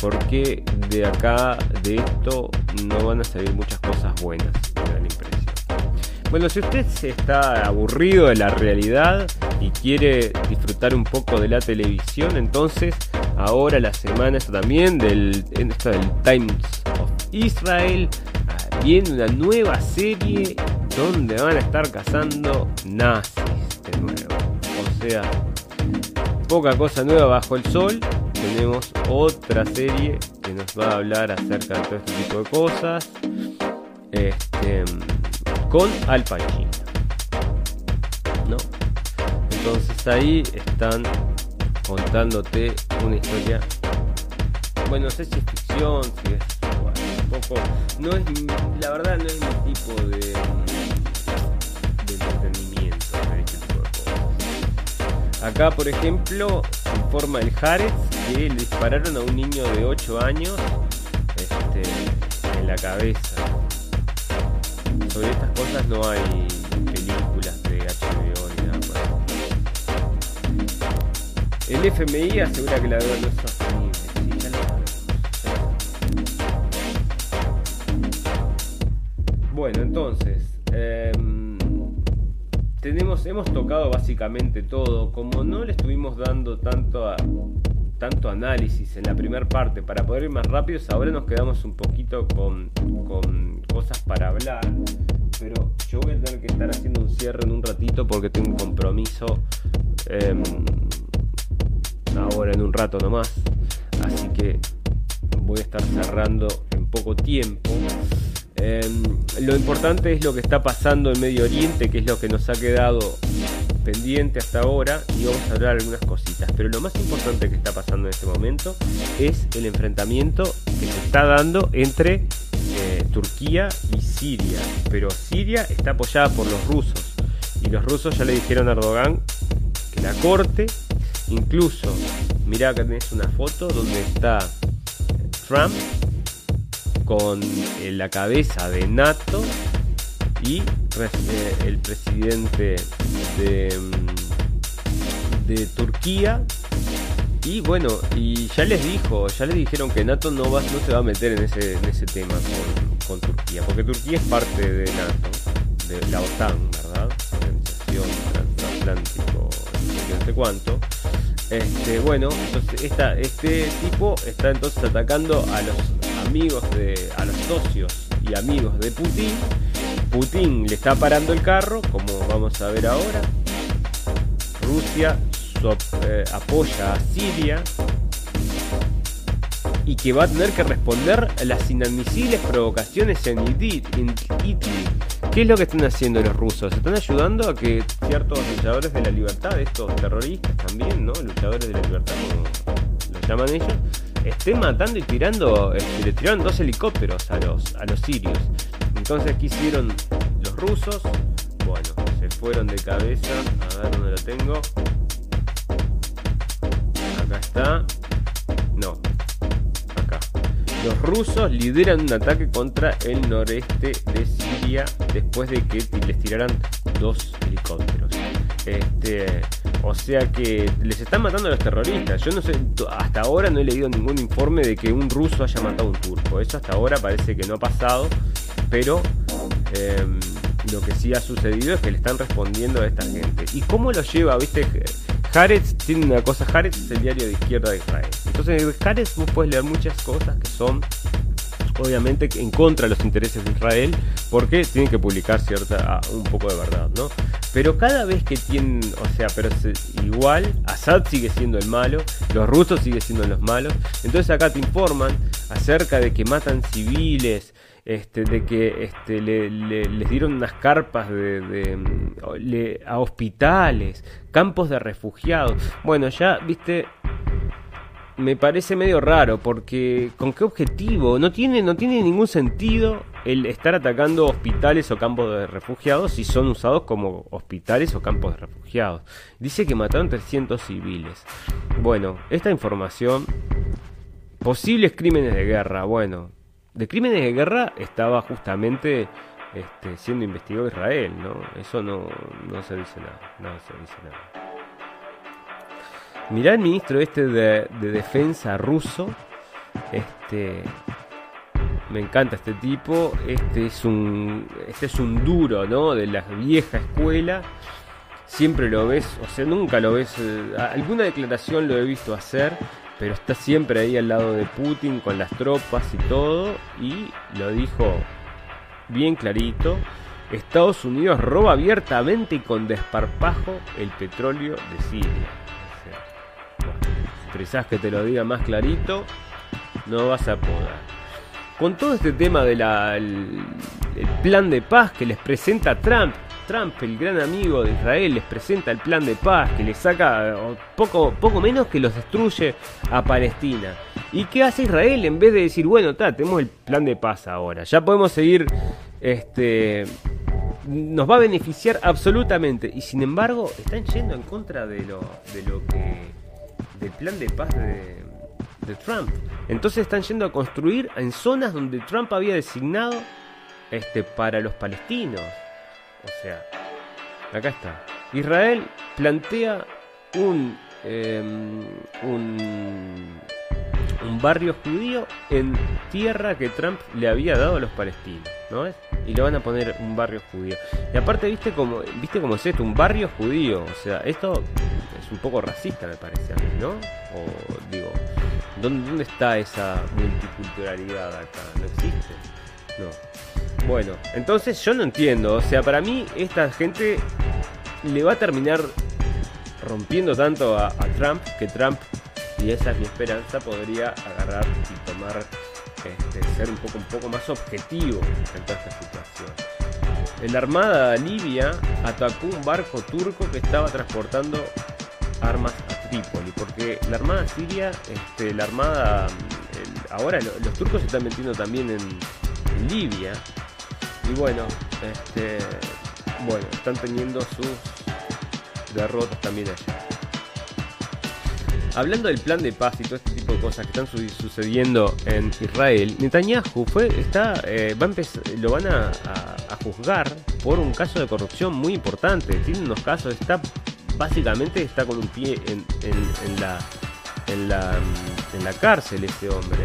Porque de acá, de esto, no van a salir muchas cosas buenas. Me la impresión. Bueno, si usted está aburrido de la realidad y quiere disfrutar un poco de la televisión, entonces ahora la semana está también del, del Times of Israel. Viene una nueva serie donde van a estar cazando nazis de nuevo. O sea, poca cosa nueva bajo el sol. Tenemos otra serie que nos va a hablar acerca de todo este tipo de cosas. Este, con Al. ¿No? Entonces ahí están contándote una historia. Bueno, no sé si es ficción, si es bueno, un poco. No es, la verdad, no es mi tipo de, entretenimiento este de cosas. Acá, por ejemplo, informa el Jarez que le dispararon a un niño de 8 años este, en la cabeza. Sobre estas cosas no hay películas de HBO ni nada más. El FMI asegura que la deuda no es sostenible. Sí, ya lo. Bueno, entonces, em, tenemos, hemos tocado básicamente todo. Como no le estuvimos dando tanto a- tanto análisis en la primera parte para poder ir más rápidos, ahora nos quedamos un poquito con, cosas para hablar. Pero yo voy a tener que estar haciendo un cierre en un ratito porque tengo un compromiso em, ahora en un rato nomás. Así que voy a estar cerrando en poco tiempo. Em, lo importante es lo que está pasando en Medio Oriente, que es lo que nos ha quedado pendiente hasta ahora, y vamos a hablar algunas cositas. Pero lo más importante que está pasando en este momento es el enfrentamiento que se está dando entre eh, Turquía y Siria. Pero Siria está apoyada por los rusos, y los rusos ya le dijeron a Erdogan que la corte, incluso, mirá que tenés una foto donde está Trump con eh, la cabeza de NATO y eh, el presidente de, mm, de Turquía. Y bueno y ya les dijo ya les dijeron que NATO no va no se va a meter en ese ese tema con, con Turquía porque Turquía es parte de NATO de la OTAN verdad organización transatlántico no sé cuánto. Este, bueno, entonces esta, este tipo está entonces atacando a los amigos de, a los socios y amigos de Putin. Putin le está parando el carro, como vamos a ver ahora. Rusia eh, apoya a Siria y que va a tener que responder a las inadmisibles provocaciones en Idlib. ¿Qué es lo que están haciendo los rusos? Están ayudando a que ciertos luchadores de la libertad, estos terroristas también, ¿no? Luchadores de la libertad, como los llaman ellos, estén matando y tirando, este, le tiraron dos helicópteros a los, a los sirios. Entonces, ¿qué hicieron los rusos? Bueno, se fueron de cabeza. A ver dónde lo tengo. Acá está. No, acá. Los rusos lideran un ataque contra el noreste de Siria después de que les tiraran dos helicópteros. Este, o sea que les están matando a los terroristas. Yo no sé, hasta ahora no he leído ningún informe de que un ruso haya matado a un turco. Eso hasta ahora parece que no ha pasado, pero em, lo que sí ha sucedido es que le están respondiendo a esta gente. ¿Y cómo lo lleva? ¿Viste? Haaretz tiene una cosa, Haaretz es el diario de izquierda de Israel. Entonces en Haaretz vos puedes leer muchas cosas que son obviamente en contra de los intereses de Israel porque tienen que publicar cierta ah, un poco de verdad, ¿no? Pero cada vez que tienen, o sea, pero igual, Assad sigue siendo el malo, los rusos siguen siendo los malos, entonces acá te informan acerca de que matan civiles, este, de que este, le, le- les dieron unas carpas de, mm, a hospitales, campos de refugiados. Bueno, ya, viste, me parece medio raro porque con qué objetivo no tiene no tiene ningún sentido el estar atacando hospitales o campos de refugiados si son usados como hospitales o campos de refugiados. Dice que mataron 300 civiles. Bueno esta información posibles crímenes de guerra. Bueno de crímenes de guerra estaba justamente este, siendo investigado Israel no eso no no se dice nada no se dice nada Mirá el ministro este de, de defensa ruso. Este. Me encanta este tipo. Este es un. Este es un duro, ¿no? De la vieja escuela. Siempre lo ves, o sea, nunca lo ves. eh, alguna declaración lo he visto hacer. Pero está siempre ahí al lado de Putin con las tropas y todo. Y lo dijo bien clarito. Estados Unidos roba abiertamente y con desparpajo el petróleo de Siria. Precisás que te lo diga más clarito, no vas a poder. Con todo este tema del el plan de paz que les presenta Trump, Trump, el gran amigo de Israel, les presenta el plan de paz que le saca poco, poco menos que los destruye a Palestina. ¿Y qué hace Israel en vez de decir, bueno, ta, tenemos el plan de paz ahora, ya podemos seguir, este, nos va a beneficiar absolutamente. Y sin embargo, están yendo en contra de lo, de lo que, del plan de paz de, Trump. Entonces están yendo a construir en zonas donde Trump había designado este, para los palestinos. O sea, acá está. Israel plantea un, em, un, un barrio judío en tierra que Trump le había dado a los palestinos, ¿no es? Y le van a poner un barrio judío. Y aparte, ¿viste cómo, ¿viste cómo es esto? Un barrio judío. O sea, esto es un poco racista, me parece a mí, ¿no? O digo, ¿dónde, dónde está esa multiculturalidad acá? ¿No existe? No. Bueno, entonces yo no entiendo. O sea, para mí esta gente le va a terminar rompiendo tanto a, a Trump que Trump, y esa es mi esperanza, podría agarrar y tomar, este, ser un poco, un poco más objetivo en esta situación. La Armada Libia atacó un barco turco que estaba transportando armas a Trípoli, porque la Armada Siria, este, la Armada, ahora lo- los turcos se están metiendo también en, en Libia, y bueno, este, bueno, están teniendo sus derrotas también allá. Hablando del plan de paz y todo este tipo de cosas que están su- sucediendo en Israel, Netanyahu fue, está, eh, va a empezar- lo van a, juzgar por un caso de corrupción muy importante. Tiene unos casos, está básicamente está con un pie en, la, en, la, en la cárcel ese hombre.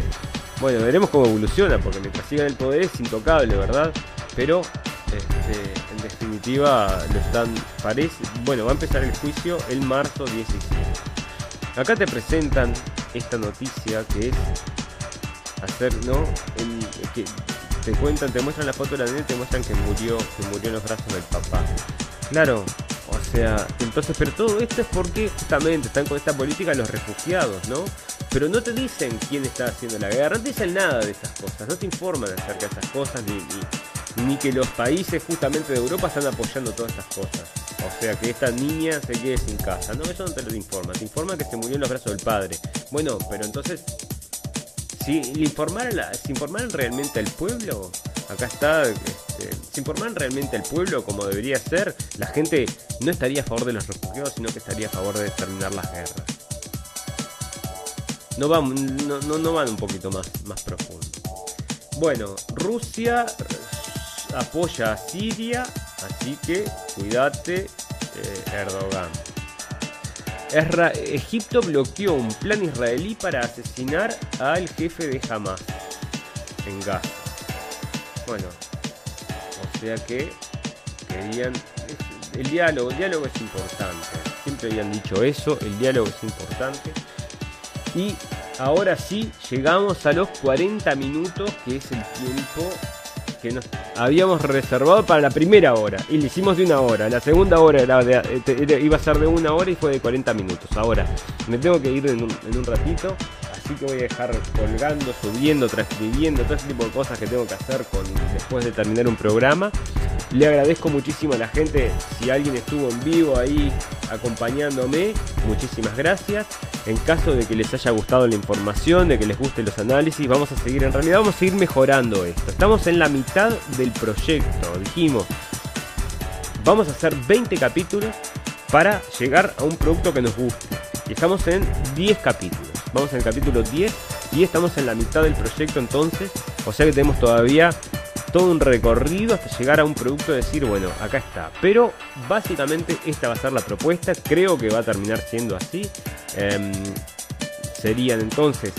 Bueno, veremos cómo evoluciona, porque mientras siga en el poder es intocable, ¿verdad? Pero este, en definitiva lo están, parece, bueno, va a empezar el juicio el marzo 17. Acá te presentan esta noticia que es hacer, ¿no? Que te cuentan, te muestran la foto de la nena y te muestran que murió, que murió en los brazos del papá. Claro, o sea, entonces, pero todo esto es porque justamente están con esta política los refugiados, ¿no? Pero no te dicen quién está haciendo la guerra, no te dicen nada de esas cosas, no te informan acerca de esas cosas, ni, ni, ni que los países justamente de Europa están apoyando todas estas cosas. O sea, que esta niña se quede sin casa. No, eso no te lo informa. Te informa que se murió en los brazos del padre. Bueno, pero entonces, si le informaran, la- si informaran realmente al pueblo, acá está, este, si informaran realmente al pueblo como debería ser, la gente no estaría a favor de los refugiados, sino que estaría a favor de terminar las guerras. No van, no, van un poquito más, más profundo. Bueno, Rusia apoya a Siria, así que cuídate, eh, Erdogan. Egipto bloqueó un plan israelí para asesinar al jefe de Hamas en Gaza. Bueno, o sea que querían. El diálogo, el diálogo es importante. Siempre habían dicho eso, el diálogo es importante. Y ahora sí, llegamos a los 40 minutos, que es el tiempo que nos habíamos reservado para la primera hora. Y le hicimos de una hora. La segunda hora eh, era- iba a ser de una hora y fue de 40 minutos. Ahora, me tengo que ir en un ratito. Así que voy a dejar colgando, subiendo, transcribiendo, todo ese tipo de cosas que tengo que hacer después de terminar un programa. Le agradezco muchísimo a la gente. Si alguien estuvo en vivo ahí acompañándome, muchísimas gracias. En caso de que les haya gustado la información, de que les gusten los análisis, vamos a seguir, en realidad vamos a seguir mejorando esto. Estamos en la mitad del proyecto, dijimos. Vamos a hacer 20 capítulos para llegar a un producto que nos guste. Y estamos en 10 capítulos. Vamos en el capítulo 10 y estamos en la mitad del proyecto entonces. O sea que tenemos todavía todo un recorrido hasta llegar a un producto y decir, bueno, acá está. Pero básicamente esta va a ser la propuesta. Creo que va a terminar siendo así. Em, serían entonces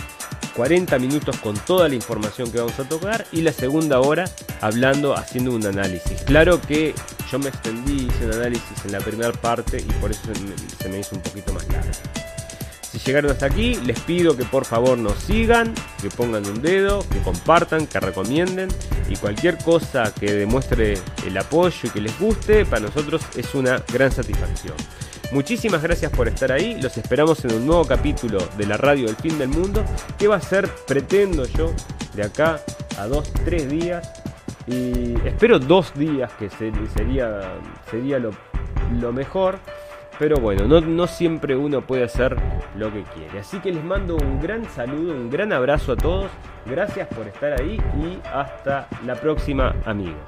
40 minutos con toda la información que vamos a tocar y la segunda hora hablando, haciendo un análisis. Claro que yo me extendí, hice un análisis en la primera parte y por eso se me, hizo un poquito más largo. Si llegaron hasta aquí, les pido que por favor nos sigan, que pongan un dedo, que compartan, que recomienden y cualquier cosa que demuestre el apoyo y que les guste, para nosotros es una gran satisfacción. Muchísimas gracias por estar ahí, los esperamos en un nuevo capítulo de la radio del fin del mundo, que va a ser, pretendo yo, de acá a dos, tres días, y espero dos días, que sería, sería lo mejor. Pero bueno, no, siempre uno puede hacer lo que quiere. Así que les mando un gran saludo, un gran abrazo a todos. Gracias por estar ahí y hasta la próxima amigos.